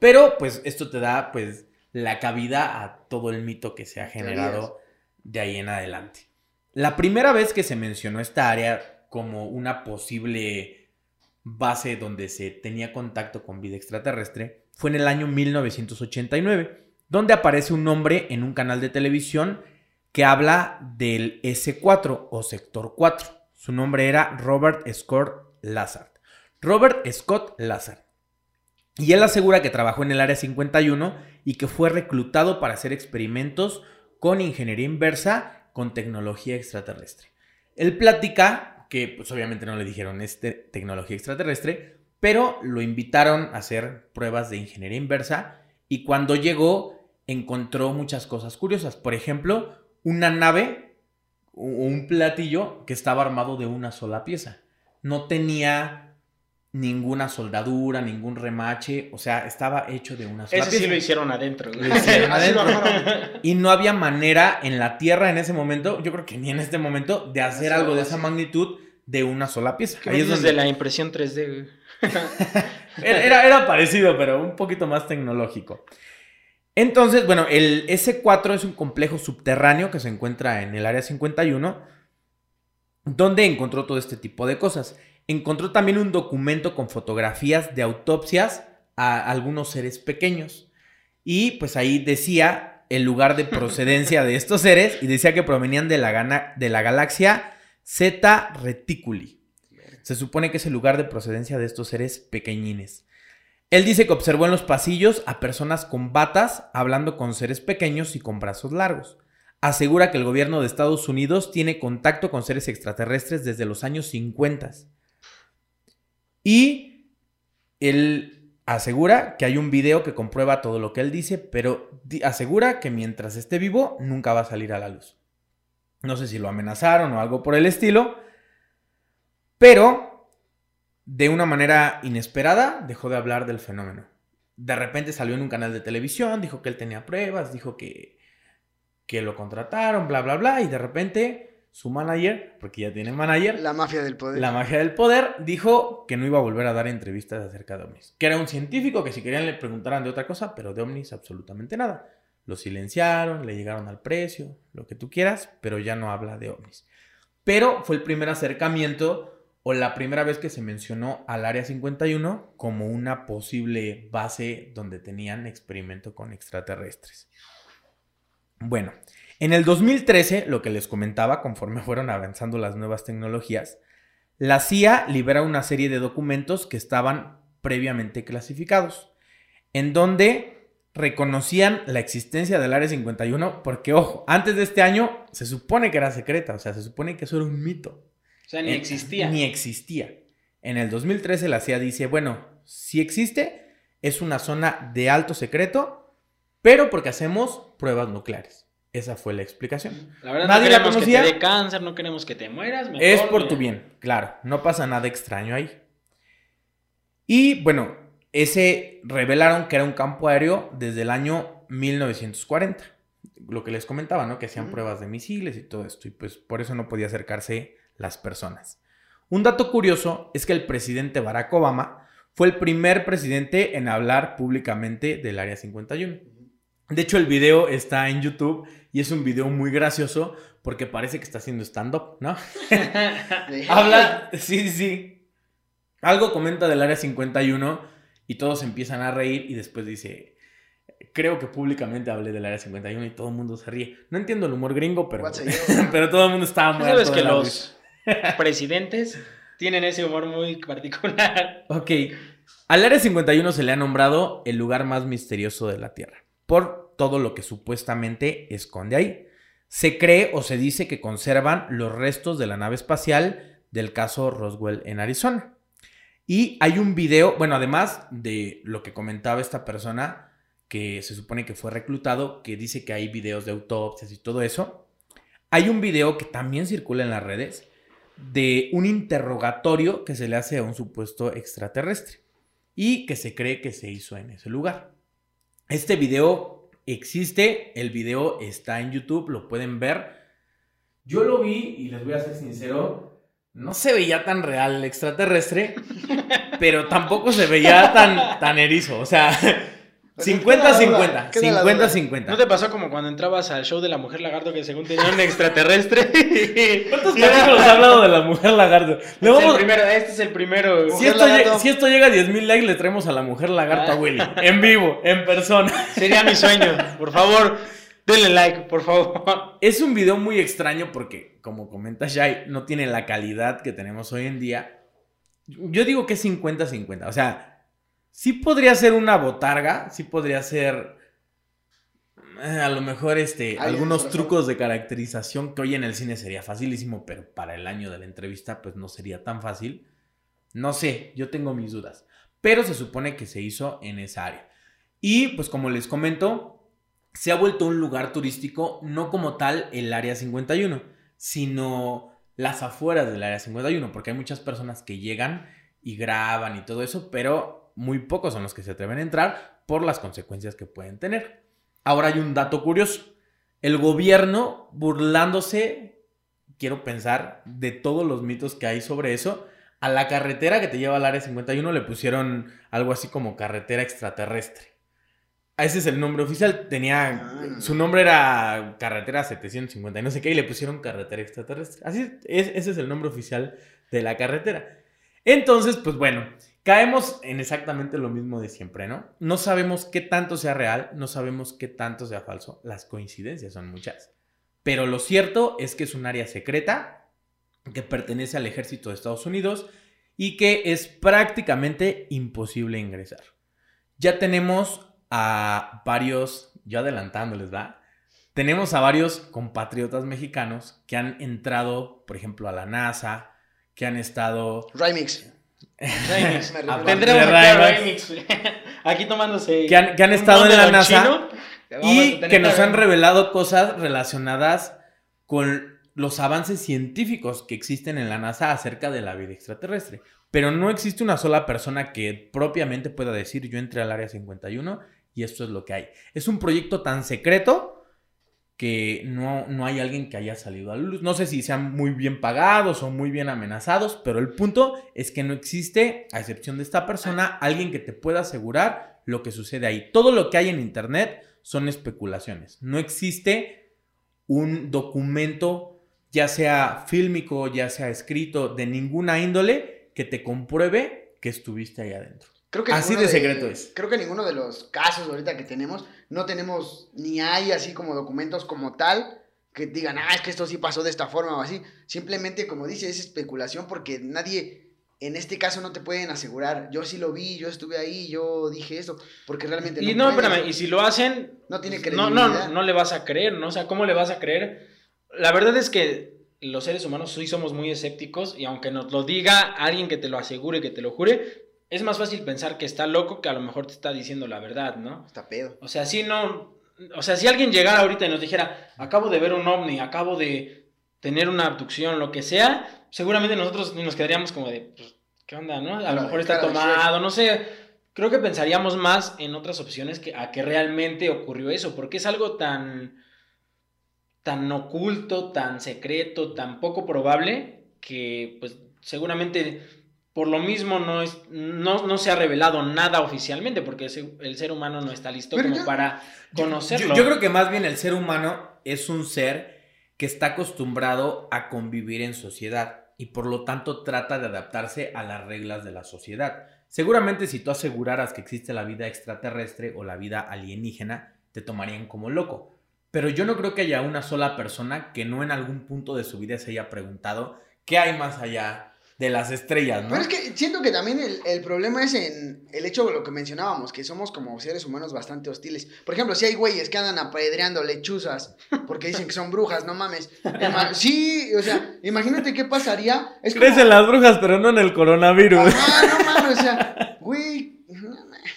Pero, pues, esto te da, pues, la cabida a todo el mito que se ha generado de ahí en adelante. La primera vez que se mencionó esta área como una posible base donde se tenía contacto con vida extraterrestre fue en el año 1989, donde aparece un hombre en un canal de televisión que habla del S4 o Sector 4. Su nombre era Robert Scott Robert Scott Lazard. Y él asegura que trabajó en el Área 51 y que fue reclutado para hacer experimentos con ingeniería inversa con tecnología extraterrestre. Él platica que, pues obviamente no le dijeron este tecnología extraterrestre, pero lo invitaron a hacer pruebas de ingeniería inversa y cuando llegó encontró muchas cosas curiosas. Por ejemplo, una nave o un platillo que estaba armado de una sola pieza. No tenía ninguna soldadura, ningún remache, o sea, estaba hecho de una sola Ese pieza. sí lo hicieron adentro. Lo hicieron. Y no había manera en la Tierra en ese momento, yo creo que ni en este momento, de hacer algo de esa magnitud de una sola pieza. ¿Qué Ahí es donde de la impresión 3D, güey? era, era- era parecido, pero un poquito más tecnológico. Entonces, bueno, el S4 es un complejo subterráneo que se encuentra en el área 51, donde encontró todo este tipo de cosas. Encontró también un documento con fotografías de autopsias a algunos seres pequeños. Y pues ahí decía el lugar de procedencia de estos seres y decía que provenían de la, gana- de la galaxia Zeta Reticuli. Se supone que es el lugar de procedencia de estos seres pequeñines. Él dice que observó en los pasillos a personas con batas hablando con seres pequeños y con brazos largos. Asegura que el gobierno de Estados Unidos tiene contacto con seres extraterrestres desde los años 50. Y él asegura que hay un video que comprueba todo lo que él dice, pero asegura que mientras esté vivo nunca va a salir a la luz. No sé si lo amenazaron o algo por el estilo, pero de una manera inesperada dejó de hablar del fenómeno. De repente salió en un canal de televisión, dijo que él tenía pruebas, dijo que, que lo contrataron, bla, bla, bla, y de repente su manager, porque ya tiene manager, La mafia del poder. la magia del poder dijo que no iba a volver a dar entrevistas acerca de ovnis. Que era un científico que si querían le preguntaran de otra cosa, pero de ovnis absolutamente nada. Lo silenciaron, le llegaron al precio, lo que tú quieras, pero ya no habla de ovnis. Pero fue el primer acercamiento o la primera vez que se mencionó al Área 51 como una posible base donde tenían experimento con extraterrestres. Bueno, en el 2013, lo que les comentaba, conforme fueron avanzando las nuevas tecnologías, la CIA libera una serie de documentos que estaban previamente clasificados, en donde reconocían la existencia del Área 51, porque, ojo, antes de este año se supone que era secreta, o sea, se supone que eso era un mito. O sea, ni existía. Ni existía. En el 2013 la CIA dice, bueno, si existe, es una zona de alto secreto, pero porque hacemos pruebas nucleares. Esa fue la explicación. La verdad, Nadie no la queremos conocía. que te dé cáncer, no queremos que te mueras. mejor, Es por mira. tu bien, claro, no pasa nada extraño ahí. Y bueno, ese revelaron que era un campo aéreo desde el año 1940. lo que les comentaba, ¿no? Que hacían pruebas de misiles y todo esto, y pues por eso no podía acercarse las personas. Un dato curioso es que el presidente Barack Obama fue el primer presidente en hablar públicamente del Área 51. De hecho, el video está en YouTube y es un video muy gracioso porque parece que está haciendo stand-up, ¿no? Habla, sí, sí, sí. Algo comenta del área 51 y todos empiezan a reír y después dice, creo que públicamente hablé del área 51 y todo el mundo se ríe. No entiendo el humor gringo, pero, pero todo el mundo estaba Tú muy sabes que los presidentes tienen ese humor muy particular. Ok. Al Área 51 se le ha nombrado el lugar más misterioso de la Tierra, por todo lo que supuestamente esconde ahí. Se cree o se dice que conservan los restos de la nave espacial del caso Roswell en Arizona. Y hay un video, bueno, además de lo que comentaba esta persona, que se supone que fue reclutado, que dice que hay videos de autopsias y todo eso, hay un video que también circula en las redes de un interrogatorio que se le hace a un supuesto extraterrestre y que se cree que se hizo en ese lugar. Este video existe, el video está en YouTube, lo pueden ver. Yo lo vi y les voy a ser sincero, no se veía tan real el extraterrestre, pero tampoco se veía tan, tan erizo, o sea, Pues queda la duda, 50-50, queda la duda. 50-50. ¿No te pasó como cuando entrabas al show de la mujer lagarto que según tenía un extraterrestre? ¿Cuántos capítulos ha hablado de la mujer lagarto? Le Es el primero, este es el primero. Si esto, llega, si esto llega a 10.000 likes, le traemos a la mujer lagarto a Ah. Willy. En vivo, en persona. Sería mi sueño. Por favor, denle like, por favor. Es un video muy extraño porque, como comenta Shai, no tiene la calidad que tenemos hoy en día. Yo digo que es 50-50. O sea, sí podría ser una botarga, sí podría ser. eh, a lo mejor este, algunos trucos de caracterización que hoy en el cine sería facilísimo, pero para el año de la entrevista, pues no sería tan fácil. No sé, yo tengo mis dudas. Pero se supone que se hizo en esa área. Y pues como les comento, se ha vuelto un lugar turístico, no como tal el Área 51, sino las afueras del Área 51, porque hay muchas personas que llegan y graban y todo eso, pero muy pocos son los que se atreven a entrar por las consecuencias que pueden tener. Ahora hay un dato curioso. El gobierno burlándose, quiero pensar, de todos los mitos que hay sobre eso, a la carretera que te lleva al Área 51 le pusieron algo así como carretera extraterrestre. Ese es el nombre oficial. Tenía. Ah. Su nombre era Carretera 750 y no sé qué, y le pusieron carretera extraterrestre. Así es, ese es el nombre oficial de la carretera. Entonces, pues bueno, caemos en exactamente lo mismo de siempre, ¿no? No sabemos qué tanto sea real, no sabemos qué tanto sea falso. Las coincidencias son muchas. Pero lo cierto es que es un área secreta que pertenece al ejército de Estados Unidos y que es prácticamente imposible ingresar. Ya tenemos a varios, yo adelantándoles, ¿va? Tenemos a varios compatriotas mexicanos que han entrado, por ejemplo, a la NASA, que han estado... Remix. Remix. Me refiero a- Tendremos a Remix. Aquí tomándose. Que han- que han un estado en la NASA Chino. Y que nos han revelado cosas relacionadas con los avances científicos que existen en la NASA acerca de la vida extraterrestre. Pero no existe una sola persona que propiamente pueda decir yo entré al área 51 y esto es lo que hay. Es un proyecto tan secreto que no, no hay alguien que haya salido a la luz. No sé si sean muy bien pagados o muy bien amenazados, pero el punto es que no existe, a excepción de esta persona, alguien que te pueda asegurar lo que sucede ahí. Todo lo que hay en Internet son especulaciones. No existe un documento, ya sea fílmico, ya sea escrito, de ninguna índole, que te compruebe que estuviste ahí adentro. Creo que Así ninguno de secreto es. Creo que ninguno de los casos ahorita que tenemos, no tenemos ni hay así como documentos como tal que digan, ah, es que esto sí pasó de esta forma o así. Simplemente, como dice, es especulación porque nadie, en este caso, no te pueden asegurar. Yo sí lo vi, yo estuve ahí, yo dije esto, porque realmente Y no, espérame, y si lo hacen, No tiene no, credibilidad. no, no le vas a creer, ¿no? O sea, ¿cómo le vas a creer? La verdad es que los seres humanos sí somos muy escépticos y aunque nos lo diga alguien que te lo asegure, que te lo jure, es más fácil pensar que está loco que a lo mejor te está diciendo la verdad, ¿no? Está pedo. O sea, si no, o sea, si alguien llegara ahorita y nos dijera, acabo de ver un ovni, acabo de tener una abducción, lo que sea, seguramente nosotros nos quedaríamos como de, pues, ¿qué onda, no? A lo mejor está tomado, no sé. Creo que pensaríamos más en otras opciones que a que realmente ocurrió eso, porque es algo tan tan oculto, tan secreto, tan poco probable, que pues seguramente por lo mismo no, es, no, no se ha revelado nada oficialmente, porque ese- el ser humano no está listo Pero como yo- para Yo, conocerlo. yo creo que más bien el ser humano es un ser que está acostumbrado a convivir en sociedad y por lo tanto trata de adaptarse a las reglas de la sociedad. Seguramente si tú aseguraras que existe la vida extraterrestre o la vida alienígena, te tomarían como loco. Pero yo no creo que haya una sola persona que no en algún punto de su vida se haya preguntado qué hay más allá de las estrellas, ¿no? Pero es que siento que también el, el problema es en el hecho de lo que mencionábamos, que somos como seres humanos bastante hostiles. Por ejemplo, si hay güeyes que andan apedreando lechuzas porque dicen que son brujas, no mames. Sí, o sea, imagínate qué pasaría. Es como- Crecen las brujas, pero no en el coronavirus. Ah, no mames, o sea, güey.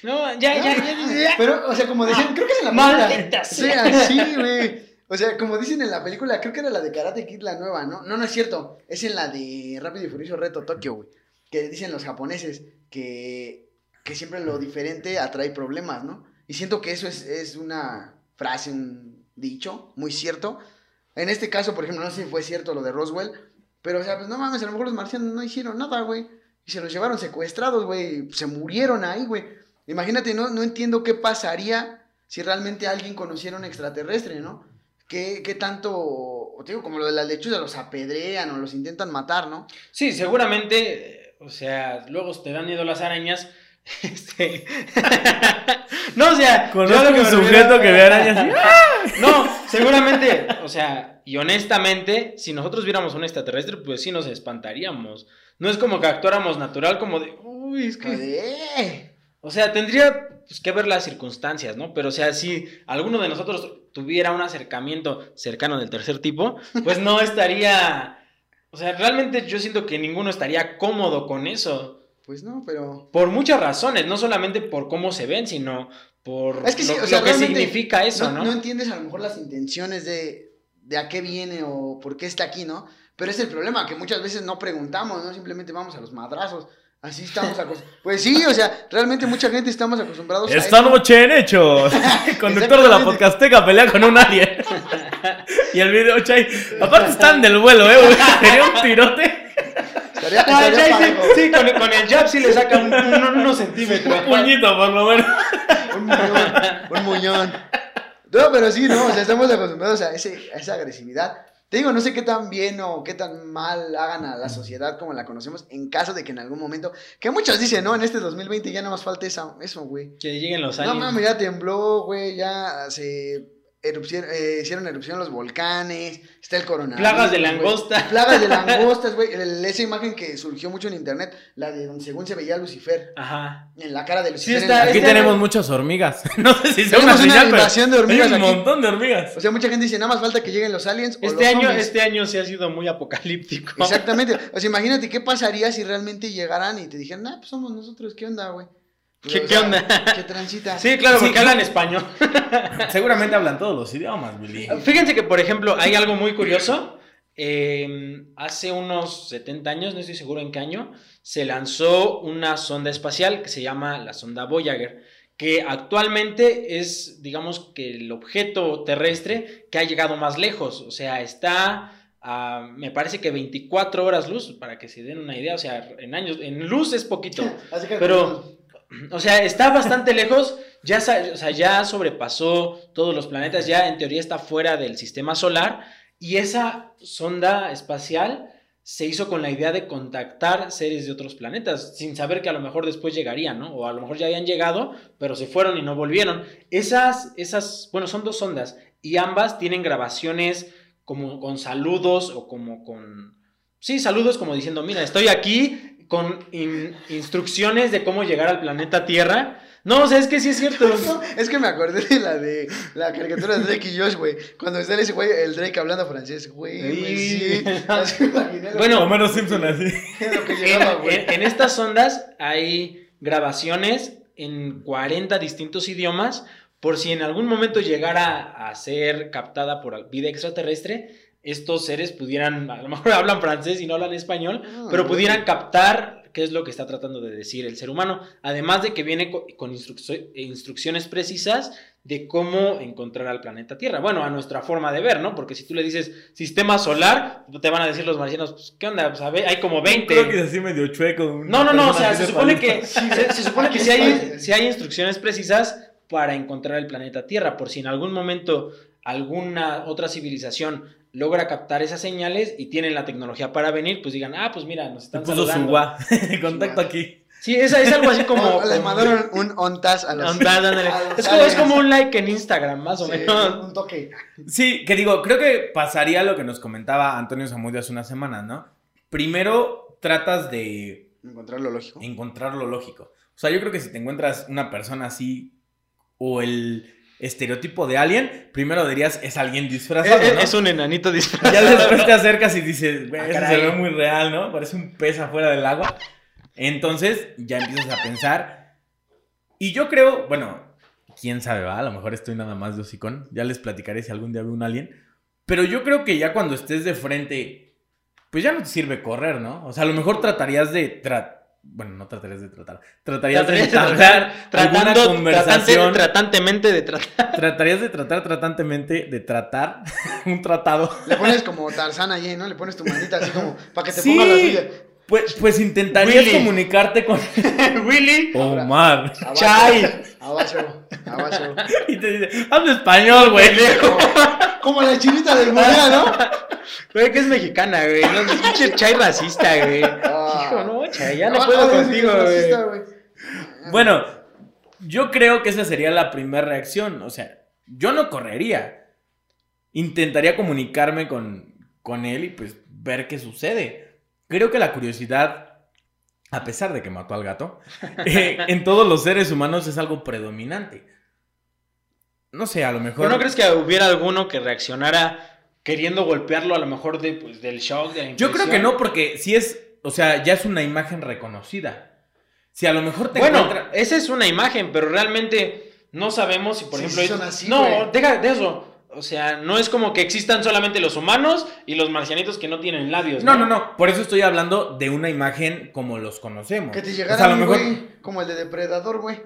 No, ya, ya, ya, ya. Pero, o sea, como decían, creo que es en la película. Maldita Sí, sea. así, güey. O sea, como dicen en la película, creo que era la de Karate Kid, la nueva, ¿no? No, no es cierto. Es en la de Rápido y Furioso Reto Tokio, güey. Que dicen los japoneses que, que siempre lo diferente atrae problemas, ¿no? Y siento que eso es, es una frase, un dicho muy cierto. En este caso, por ejemplo, no sé si fue cierto lo de Roswell, pero, o sea, pues no mames, a lo mejor los marcianos no hicieron nada, güey. Y se los llevaron secuestrados, güey. Se murieron ahí, güey. Imagínate, no, no entiendo qué pasaría si realmente alguien conociera un extraterrestre, ¿no? ¿Qué, qué tanto, digo, como lo de las lechuzas, los apedrean o los intentan matar, ¿no? Sí, seguramente, o sea, luego te dan miedo las arañas. Este... no, o sea, yo Conozco lo que un sujeto que ve arañas y... No, seguramente, o sea, y honestamente, si nosotros viéramos un extraterrestre, pues sí nos espantaríamos. No es como que actuáramos natural, como de, uy, es que. de. O sea, tendría pues, que ver las circunstancias, ¿no? Pero, o sea, si alguno de nosotros tuviera un acercamiento cercano del tercer tipo, pues no estaría. O sea, realmente yo siento que ninguno estaría cómodo con eso. Pues no, pero... Por muchas razones, no solamente por cómo se ven, sino por Es que sí, lo, o sea, lo que significa eso, no, ¿no? no entiendes a lo mejor las intenciones de, de a qué viene o por qué está aquí, ¿no? Pero es el problema, que muchas veces no preguntamos, ¿no? Simplemente vamos a los madrazos. Así estamos acostumbrados. Pues sí, o sea, realmente mucha gente estamos acostumbrados a Esta eso. noche en Hechos, el conductor de la podcasteca pelea con un alien. y el video, Chay, aparte están del vuelo, ¿eh? güey? Sería un tirote, Estaría, Ah, estaría sí, sí, con, con el jab sí le saca un- un- unos centímetros. un puñito por lo menos. Un muñón, un muñón. No, pero sí, no, o sea, estamos acostumbrados a, ese, a esa agresividad. Te digo, no sé qué tan bien o qué tan mal hagan a la sociedad como la conocemos en caso de que en algún momento, que muchos dicen, no, en este 2020 ya no más falta esa, eso, güey. Que lleguen los No aliens. mames, ya tembló, güey, ya se erupción, eh, hicieron erupción los volcanes, está el coronavirus. Plagas de langosta. Plagas de langostas, güey. El- Esa imagen que surgió mucho en internet, la de donde según se veía Lucifer, Ajá. en la cara de Lucifer. está- Aquí este tenemos muchas hormigas. No sé si sea Tenemos una una señal, pero invasión de hormigas hay un aquí. montón de hormigas. O sea, mucha gente dice, nada más falta que lleguen los aliens o Este los año, este año sí ha sido muy apocalíptico. Exactamente. O sea, imagínate qué pasaría si realmente llegaran y te dijeran, ah, pues somos nosotros, ¿qué onda, güey? ¿Qué- o qué sea, onda? ¿Qué transita? Sí, claro, Sí, porque hablan español. Seguramente hablan todos los idiomas, Billy. Fíjense que, por ejemplo, hay algo muy curioso. Eh, hace unos 70 años, no estoy seguro en qué año, se lanzó una sonda espacial que se llama la sonda Voyager, que actualmente es, digamos, que el objeto terrestre que ha llegado más lejos. O sea, está, a, me parece que 24 horas luz, para que se den una idea. O sea, en años, en luz es poquito. Pero, o sea, está bastante lejos, ya, o sea, ya sobrepasó todos los planetas, ya en teoría está fuera del sistema solar y esa sonda espacial se hizo con la idea de contactar seres de otros planetas, sin saber que a lo mejor después llegarían, ¿no? O a lo mejor ya habían llegado, pero se fueron y no volvieron. Esas, esas, bueno, son dos sondas y ambas tienen grabaciones como con saludos o como con... Sí, saludos como diciendo, mira, estoy aquí con in- instrucciones de cómo llegar al planeta Tierra. No, o sea, es que sí es cierto. No, es que me acordé de la de la caricatura de Drake y Josh, güey. Cuando sale ese güey, el Drake hablando francés, güey. Sí. Sí. Bueno, Homero Simpson así. lo que En, llegaba, güey. en- en estas sondas hay grabaciones en 40 distintos idiomas por si en algún momento llegara a ser captada por vida extraterrestre, estos seres pudieran, a lo mejor hablan francés y no hablan español, Ah, pero pudieran captar qué es lo que está tratando de decir el ser humano. Además de que viene co- con instruccio- instrucciones precisas de cómo encontrar al planeta Tierra. Bueno, a nuestra forma de ver, ¿no? Porque si tú le dices sistema solar, te van a decir los marcianos, pues, ¿qué onda? Pues, a ver, hay como 20. Creo que es así medio chueco. No, no, no, o sea, se supone que, se, se supone que si hay, si hay instrucciones precisas para encontrar el planeta Tierra, por si en algún momento alguna otra civilización logra captar esas señales y tienen la tecnología para venir, pues digan, ah, pues mira, nos están puso su saludando. gua. Contacto aquí. Sí, esa es algo así como... No, le como- mandaron un ontas a los. Ándale. a los Es como, es como un like en Instagram, más o Sí, menos. un toque. Sí, que digo, creo que pasaría lo que nos comentaba Antonio Zamudio hace unas semanas, ¿no? Primero tratas de Encontrar lo lógico. encontrar lo lógico. O sea, yo creo que si te encuentras una persona así o el estereotipo de alien, primero dirías es alguien disfrazado, Es, ¿no? es un enanito Ya disfrazado. después te acercas y dices, güey, Ah, eso se ve muy real, ¿no? Parece un pez afuera del agua. Entonces ya empiezas a pensar. Y yo creo, bueno, quién sabe, va, a lo mejor estoy nada más de hocicón. Ya les platicaré si algún día veo un alien. Pero yo creo que ya cuando estés de frente, pues ya no te sirve correr, ¿no? O sea, a lo mejor tratarías de... tra- bueno, no tratarías de tratar. Tratarías de alguna tratando, conversación. tratante- tratantemente de tratar. Tratarías de tratar tratantemente de tratar un tratado. Le pones como Tarzán allí, ¿no? Le pones tu manita así como para que te Sí. ponga la suya. Pues, pues intentarías Willy. comunicarte con Willy. Omar. Abajo, Chay. Abajo, abajo. Y te dice, habla español, güey. Como la chinita del Morea, ¿no? Güey, que es mexicana, güey. No, es pinche chay racista, güey. Ah. Hijo, no, chay, ya no puedo contigo, güey. Bueno, yo creo que esa sería la primera reacción. O sea, yo no correría. Intentaría comunicarme con, con él y pues ver qué sucede. Creo que la curiosidad, a pesar de que mató al gato, eh, en todos los seres humanos es algo predominante. No sé, a lo mejor... ¿Pero no crees que hubiera alguno que reaccionara queriendo golpearlo a lo mejor de, pues, del shock, de la Yo creo que no, porque si es, o sea, ya es una imagen reconocida. Si a lo mejor te Bueno, encuentra- esa es una imagen, pero realmente no sabemos si, por Sí, ejemplo... sí son así, no, deja de eso. O sea, no es como que existan solamente los humanos y los marcianitos que no tienen labios. No, no, no, por eso estoy hablando de una imagen como los conocemos. Que te O llegara sea, a lo un mejor güey como el de Depredador, güey.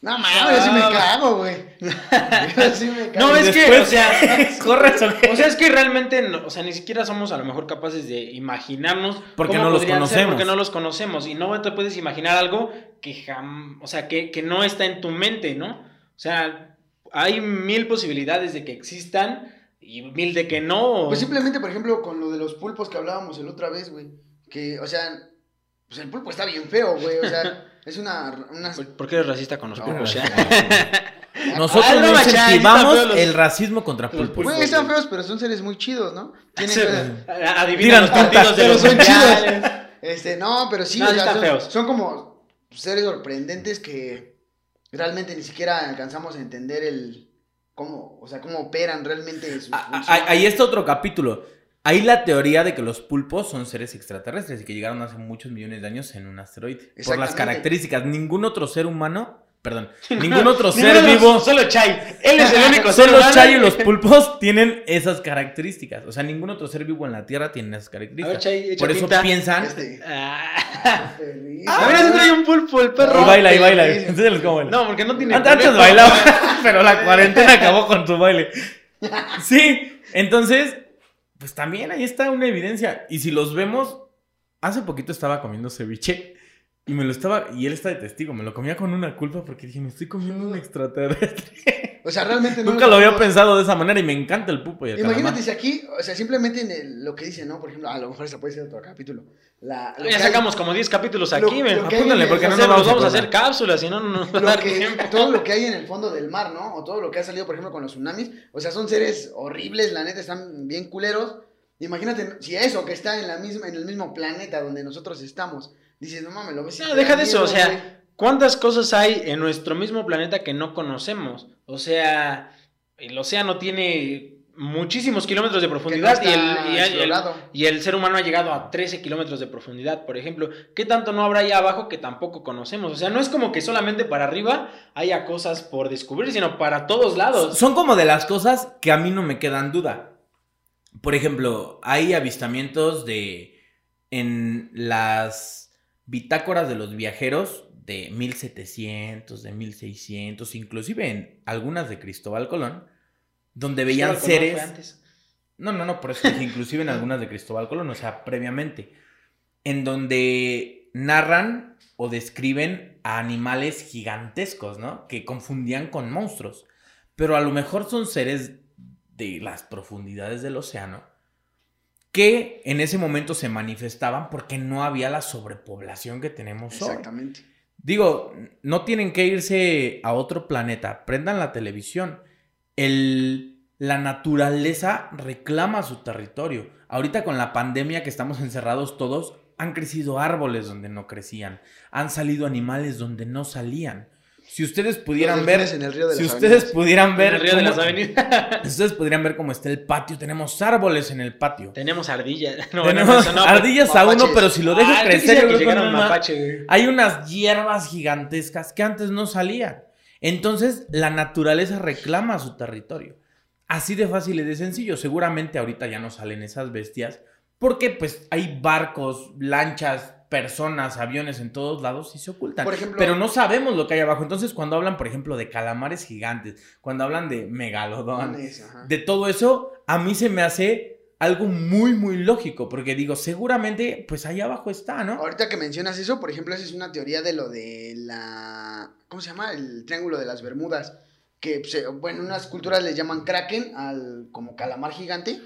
No mames, yo sí me Ah. cago, güey. Sí me cago. No, es que, o sea, corres o sea, es que realmente, no- o sea, ni siquiera somos a lo mejor capaces de imaginarnos Porque cómo no los ser, conocemos. porque no los conocemos y no te puedes imaginar algo que jam, o sea, que, que no está en tu mente, ¿no? O sea, hay mil posibilidades de que existan y mil de que no. Pues simplemente, por ejemplo, con lo de los pulpos que hablábamos el otra vez, güey. Que, o sea, pues el pulpo está bien feo, güey. O sea, es una. una... ¿Por, qué eres racista con los No, pulpos? no? Nosotros Ah, no, incentivamos los- el racismo contra pulpos. Güey, están feos, pero son seres muy chidos, ¿no? Tienen Sí, cosas- Adivina Tiran los partidos de pero los son mundiales. Este, no, pero sí, No, o sea, están son, feos. son como seres sorprendentes que realmente ni siquiera alcanzamos a entender el cómo, o sea, cómo operan realmente sus funciones. Ahí está otro capítulo. Hay la teoría de que los pulpos son seres extraterrestres y que llegaron hace muchos millones de años en un asteroide. Por las características. Ningún otro ser humano, perdón, ningún otro ser Ninguno de los- vivo, Solo Chay. Él es el único ser solo chay y los pulpos tienen esas características. O sea, ningún otro ser vivo en la Tierra tiene esas ver, características. Por eso pinta. piensan Este, Ah. A ver si trae un pulpo el y perro. baila y baila. Enséñales cómo baila. No, porque no tiene. Antes, bailaba, pero la cuarentena acabó con su baile. Sí, entonces, pues también ahí está una evidencia. Y si los vemos, hace poquito estaba comiendo ceviche y me lo estaba, y él está de testigo, me lo comía con una culpa porque dije, me estoy comiendo un extraterrestre. O sea, realmente no Nunca lo había pensado de esa manera y me encanta el pupo y el Imagínate calamar. si aquí, o sea, simplemente en el- lo que dicen, ¿no? Por ejemplo, a lo mejor ese puede ser otro capítulo. La, lo que Ya hay- sacamos como 10 capítulos Lo- aquí, men. Apúntale, el- porque no nos vamos a hacer cápsulas, si no, no nos va a lo dar que, tiempo. todo lo que hay en el fondo del mar, ¿no? O todo lo que ha salido, por ejemplo, con los tsunamis. O sea, son seres horribles, la neta, están bien culeros. Imagínate, si eso que está en, la misma, en el mismo planeta donde nosotros estamos, dices, no mames, lo ves. No, deja de eso, miedo, o sea, güey". ¿Cuántas cosas hay en nuestro mismo planeta que no conocemos? O sea, el océano tiene muchísimos kilómetros de no profundidad y, el, y el- explorado. y el ser humano ha llegado a 13 kilómetros de profundidad, por ejemplo. ¿Qué tanto no habrá ahí abajo que tampoco conocemos? O sea, no es como que solamente para arriba haya cosas por descubrir, sino para todos lados. Son como de las cosas que a mí no me quedan duda. Por ejemplo, hay avistamientos de en las bitácoras de los viajeros de 1700, de 1600, inclusive en algunas de Cristóbal Colón, donde veían Colón seres... antes. No, no, no, por eso dije, inclusive en algunas de Cristóbal Colón, o sea, previamente, en donde narran o describen a animales gigantescos, ¿no? Que confundían con monstruos. Pero a lo mejor son seres de las profundidades del océano que en ese momento se manifestaban porque no había la sobrepoblación que tenemos hoy. Exactamente. Digo, no tienen que irse a otro planeta, prendan la televisión. El, la naturaleza reclama su territorio. Ahorita con la pandemia que estamos encerrados todos, han crecido árboles donde no crecían, han salido animales donde no salían. Si ustedes pudieran ver, en el río de si las ustedes avenidas. pudieran ver, En el río de las avenidas. ustedes pudieran ver cómo está el patio, tenemos árboles en el patio. Tenemos ardillas. No, tenemos no, ardillas a uno, pero si lo dejan Ah, crecer, que que llegara no un es nada. mapache. Hay unas hierbas gigantescas que antes no salían. Entonces, la naturaleza reclama su territorio. Así de fácil y de sencillo. Seguramente ahorita ya no salen esas bestias porque pues hay barcos, lanchas, personas, aviones en todos lados y se ocultan. Por ejemplo- Pero no sabemos lo que hay abajo. Entonces, cuando hablan, por ejemplo, de calamares gigantes, cuando hablan de megalodón, Ajá. de todo eso, a mí se me hace algo muy, muy lógico. Porque digo, seguramente, pues ahí abajo está, ¿no? Ahorita que mencionas eso, por ejemplo, esa es una teoría de lo de la. ¿Cómo se llama? El triángulo de las Bermudas. Que, bueno, en unas culturas les llaman kraken al como calamar gigante.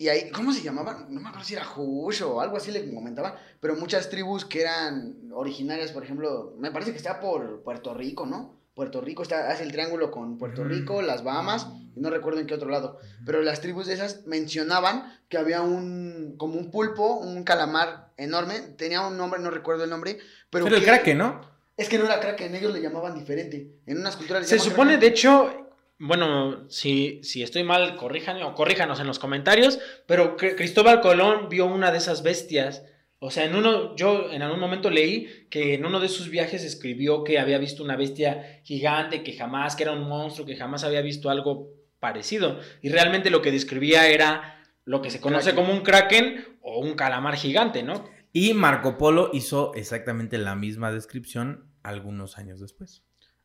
Y ahí, ¿cómo se llamaban? No me acuerdo si era Hush o algo así le comentaban. Pero muchas tribus que eran originarias, por ejemplo, me parece que está por Puerto Rico, ¿no? Puerto Rico está, hace el triángulo con Puerto Mm. Rico, las Bahamas, y no recuerdo en qué otro lado. Pero las tribus de esas mencionaban que había un, como un pulpo, un calamar enorme, tenía un nombre, no recuerdo el nombre, pero... Pero el que- kraken, ¿no? Es que no era kraken, ellos le llamaban diferente. En unas culturas Se supone, kraken. de hecho, bueno, si, si estoy mal, corrijan o corríjanos en los comentarios, pero Cri- Cristóbal Colón vio una de esas bestias. O sea, en uno, yo en algún momento leí que en uno de sus viajes escribió que había visto una bestia gigante, que jamás, que era un monstruo, que jamás había visto algo parecido. Y realmente lo que describía era lo que se conoce Kraken. como un kraken o un calamar gigante, ¿no? Y Marco Polo hizo exactamente la misma descripción algunos años después.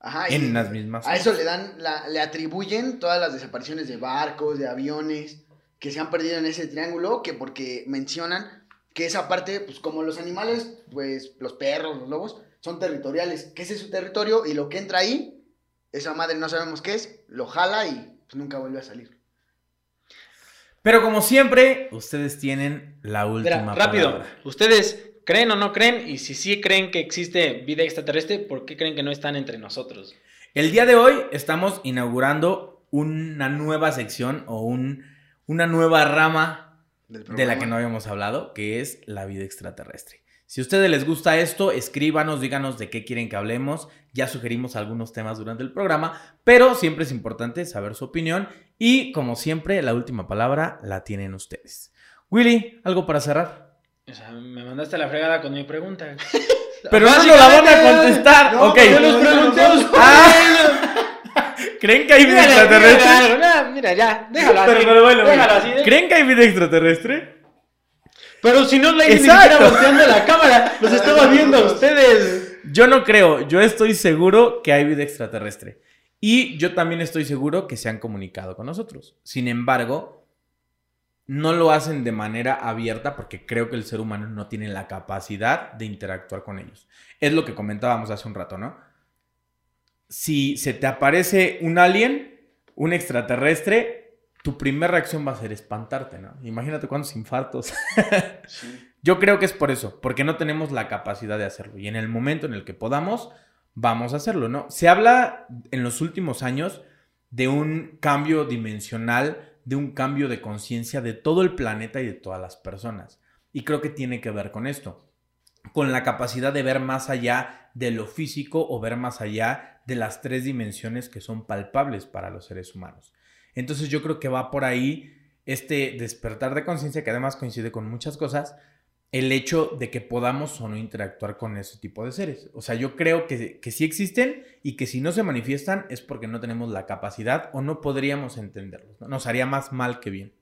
Ajá, y En las mismas. A eso le dan, la- le atribuyen todas las desapariciones de barcos, de aviones, que se han perdido en ese triángulo, que porque mencionan que esa parte, pues como los animales, pues los perros, los lobos, son territoriales, que ese es su territorio y lo que entra ahí, esa madre no sabemos qué es, lo jala y pues nunca vuelve a salir. Pero como siempre, ustedes tienen la última Espera, rápido. palabra. ¿Ustedes creen o no creen? Y si sí creen que existe vida extraterrestre, ¿por qué creen que no están entre nosotros? El día de hoy estamos inaugurando una nueva sección o un, una nueva rama de la que no habíamos hablado, que es la vida extraterrestre. Si a ustedes les gusta esto, escríbanos, díganos de qué quieren que hablemos. Ya sugerimos algunos temas durante el programa, pero siempre es importante saber su opinión y, como siempre, la última palabra la tienen ustedes. Willy, ¿algo para cerrar? O sea, me mandaste a la fregada con mi pregunta. Pero no la van a contestar. no, ok. los pregunté. Ah. ¿Creen que hay vida extraterrestre? mira, ya, déjalo así. Pero, pero bueno, bueno. déjalo así. ¿Creen que hay vida extraterrestre? Pero si no le ni siquiera volteando la cámara, los estaba viendo a ustedes. Yo no creo, yo estoy seguro que hay vida extraterrestre. Y yo también estoy seguro que se han comunicado con nosotros. Sin embargo, no lo hacen de manera abierta porque creo que el ser humano no tiene la capacidad de interactuar con ellos. Es lo que comentábamos hace un rato, ¿no? Si se te aparece un alien, un extraterrestre, tu primera reacción va a ser espantarte, ¿no? Imagínate cuántos infartos. Sí. Yo creo que es por eso, porque no tenemos la capacidad de hacerlo. Y en el momento en el que podamos, vamos a hacerlo, ¿no? Se habla en los últimos años de un cambio dimensional, de un cambio de conciencia de todo el planeta y de todas las personas. Y creo que tiene que ver con esto, con la capacidad de ver más allá de lo físico o ver más allá de las tres dimensiones que son palpables para los seres humanos. Entonces yo creo que va por ahí este despertar de conciencia que además coincide con muchas cosas, el hecho de que podamos o no interactuar con ese tipo de seres. O sea, yo creo que, que sí existen y que si no se manifiestan es porque no tenemos la capacidad o no podríamos entenderlos. ¿no? Nos haría más mal que bien.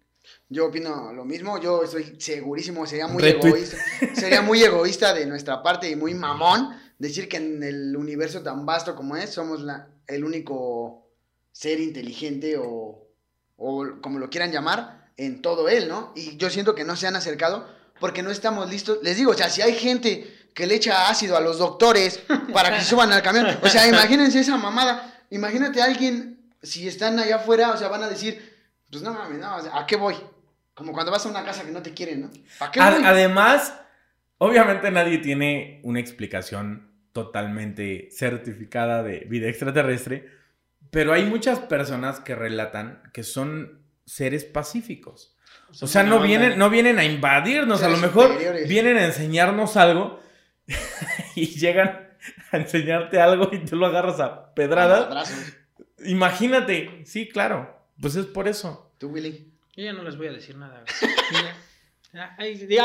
Yo opino lo mismo, yo estoy segurísimo, sería muy Retweet. egoísta. Sería muy egoísta de nuestra parte y muy mamón decir que en el universo tan vasto como es, somos la, el único ser inteligente o, o como lo quieran llamar, en todo él, ¿no? Y yo siento que no se han acercado porque no estamos listos. Les digo, o sea, si hay gente que le echa ácido a los doctores para que suban al camión, o sea, imagínense esa mamada. Imagínate a alguien, si están allá afuera, o sea, van a decir, pues no mames, no, o sea, ¿a qué voy? Como cuando vas a una casa que no te quieren, ¿no? ¿A qué voy? además, obviamente nadie tiene una explicación totalmente certificada de vida extraterrestre, pero hay muchas personas que relatan que son seres pacíficos. O sea, no vienen, no vienen a invadirnos, a lo mejor superiores. vienen a enseñarnos algo y llegan a enseñarte algo y tú lo agarras a. Abrazos. Imagínate, sí, claro, pues es por eso. Tú, Willy. Yo ya no les voy a decir nada. Ya.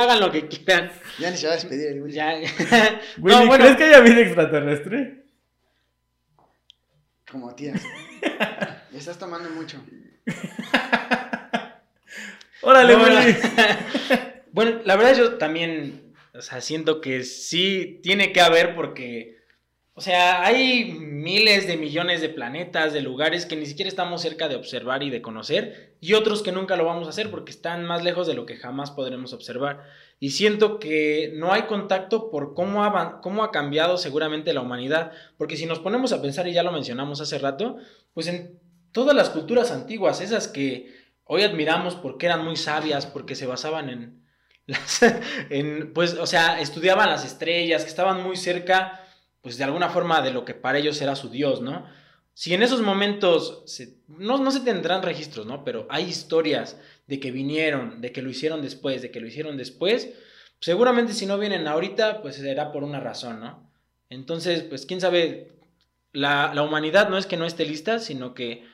Hagan lo que quieran. Ya ni se va a despedir el Willy. Ya. Willy, no, bueno, ¿crees que haya vida extraterrestre? Como tía. Me estás tomando mucho. Órale. Bueno, la verdad yo también, o sea, siento que sí tiene que haber porque, o sea, hay miles de millones de planetas, de lugares que ni siquiera estamos cerca de observar y de conocer, y otros que nunca lo vamos a hacer porque están más lejos de lo que jamás podremos observar. Y siento que no hay contacto por cómo ha, cómo ha cambiado seguramente la humanidad, porque si nos ponemos a pensar, y ya lo mencionamos hace rato, pues en todas las culturas antiguas, esas que hoy admiramos porque eran muy sabias, porque se basaban en, las, pues, o sea, estudiaban las estrellas, que estaban muy cerca, pues de alguna forma de lo que para ellos era su Dios, ¿no? Si en esos momentos, no, no se tendrán registros, ¿no? Pero hay historias de que vinieron, de que lo hicieron después, de que lo hicieron después, seguramente si no vienen ahorita, pues será por una razón, ¿no? Entonces, pues quién sabe, la, la humanidad no es que no esté lista, sino que,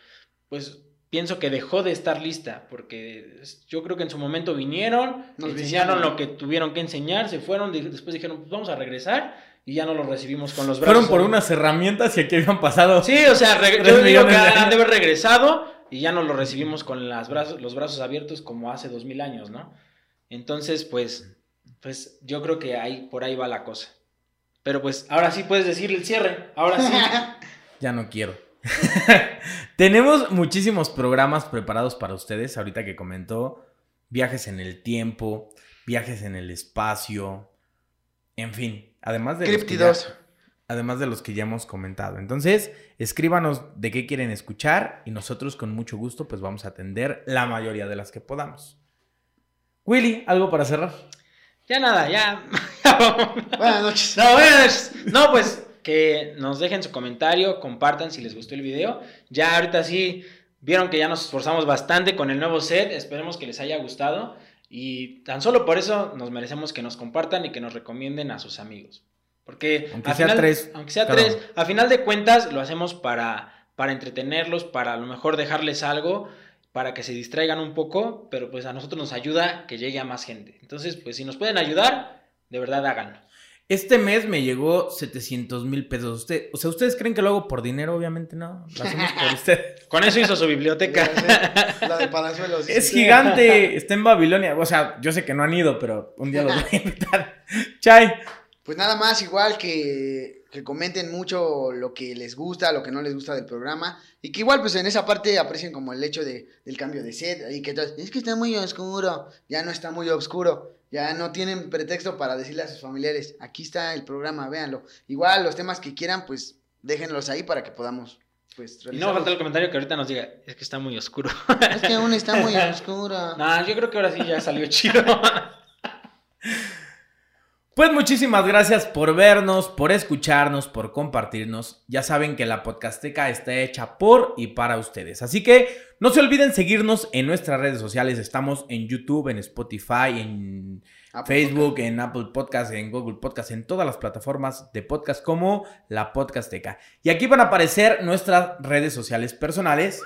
pues pienso que dejó de estar lista, porque yo creo que en su momento vinieron, Nos enseñaron lo que tuvieron que enseñar, se fueron, después dijeron, pues vamos a regresar, y ya no los recibimos con los brazos. Fueron por unas herramientas y aquí habían pasado. Sí, o sea, yo digo millones que de han de haber regresado y ya no lo recibimos con las brazos, los brazos abiertos como hace dos mil años, ¿no? Entonces, pues, pues yo creo que ahí, por ahí va la cosa. Pero pues, ahora sí puedes decir el cierre, ahora sí. Ya no quiero. Tenemos muchísimos programas preparados para ustedes. Ahorita que comentó viajes en el tiempo, viajes en el espacio, en fin. Además de, los que ya, Críptidos. además de los que ya hemos comentado. Entonces, escríbanos de qué quieren escuchar y nosotros con mucho gusto pues vamos a atender la mayoría de las que podamos. Willy, ¿algo para cerrar? Ya nada, ya. Buenas noches. No, no, pues que nos dejen su comentario, compartan si les gustó el video. Ya ahorita sí vieron que ya nos esforzamos bastante con el nuevo set, esperemos que les haya gustado y tan solo por eso nos merecemos que nos compartan y que nos recomienden a sus amigos. Porque Aunque sea final- tres, aunque sea tres, a final de cuentas lo hacemos para para entretenerlos, para a lo mejor dejarles algo para que se distraigan un poco, pero pues a nosotros nos ayuda que llegue a más gente. Entonces, pues si nos pueden ayudar, de verdad háganlo. Este mes me llegó 700 mil pesos. Usted, o sea, ¿ustedes creen que lo hago por dinero? Obviamente no. Lo hacemos por ustedes. Con eso hizo su biblioteca. La de Palazuelos. Es gigante. Está en Babilonia. O sea, yo sé que no han ido, pero un día los voy a invitar. Chay. Pues nada más, igual que, que comenten mucho lo que les gusta, lo que no les gusta del programa. Y que igual, pues en esa parte aprecien como el hecho de, del cambio de set. Y que todos, es que está muy oscuro. Ya no está muy oscuro. Ya no tienen pretexto para decirle a sus familiares, aquí está el programa, véanlo. Igual los temas que quieran, pues déjenlos ahí para que podamos, pues, Y no va a faltar el comentario que ahorita nos diga, es que está muy oscuro. Es que aún está muy oscuro. no, yo creo que ahora sí ya salió chido. Pues muchísimas gracias por vernos, por escucharnos, por compartirnos. Ya saben que la podcasteca está hecha por y para ustedes. Así que no se olviden seguirnos en nuestras redes sociales. Estamos en YouTube, en Spotify, en Facebook, en Apple Podcast, en Google Podcast, en todas las plataformas de podcast como la Podcasteca. Y aquí van a aparecer nuestras redes sociales personales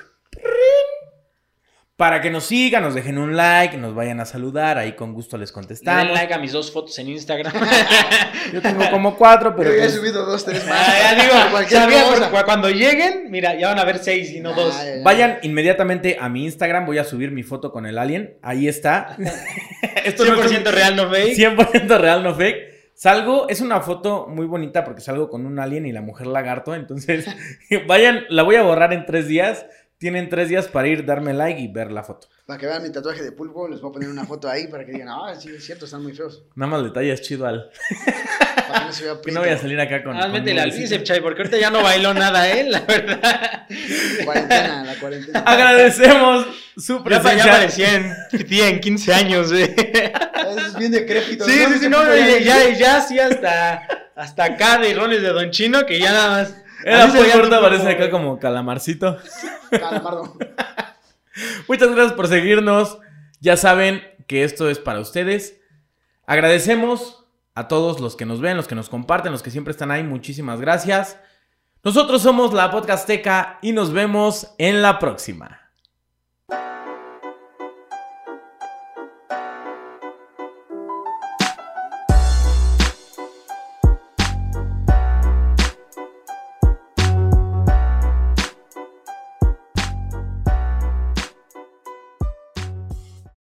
para que nos sigan, nos dejen un like, nos vayan a saludar, ahí con gusto les Den contestamos. like a mis dos fotos en Instagram. Yo tengo como cuatro, pero Pero ya he pues, subido dos, tres más. Ah, ya digo, sabía, cuando lleguen, mira, ya van a ver seis y no dos. Ah, ya, ya. vayan inmediatamente a mi Instagram, voy a subir mi foto con el alien, ahí está. Esto no es un- 100% real, no fake. 100% real, no fake. Salgo, es una foto muy bonita porque salgo con un alien y la mujer lagarto. Entonces, vayan, la voy a borrar en tres días. Tienen tres días para ir, darme like y ver la foto. Para que vean mi tatuaje de pulpo, les voy a poner una foto ahí para que digan, ah, sí, es cierto, están muy feos. Nada más detalles chido al. Para que no se vea Que no voy a salir acá con. Ah, métele al bíceps, Chay, porque ahorita ya no bailó nada, ¿eh? La verdad. Cuarentena, la cuarentena. Agradecemos su Ya, pa- ya presencia. parecía en, tía, en 15 años, güey. Eso es bien decrépito. Sí, sí, sí, no, ya, ya, ya, sí, hasta, hasta acá de roles de Don Chino, que ya nada más. Era muy corta, parece acá como calamarcito. Calamardo. Muchas gracias por seguirnos. Ya saben que esto es para ustedes. Agradecemos a todos los que nos ven, los que nos comparten, los que siempre están ahí. Muchísimas gracias. Nosotros somos la Podcasteca y nos vemos en la próxima.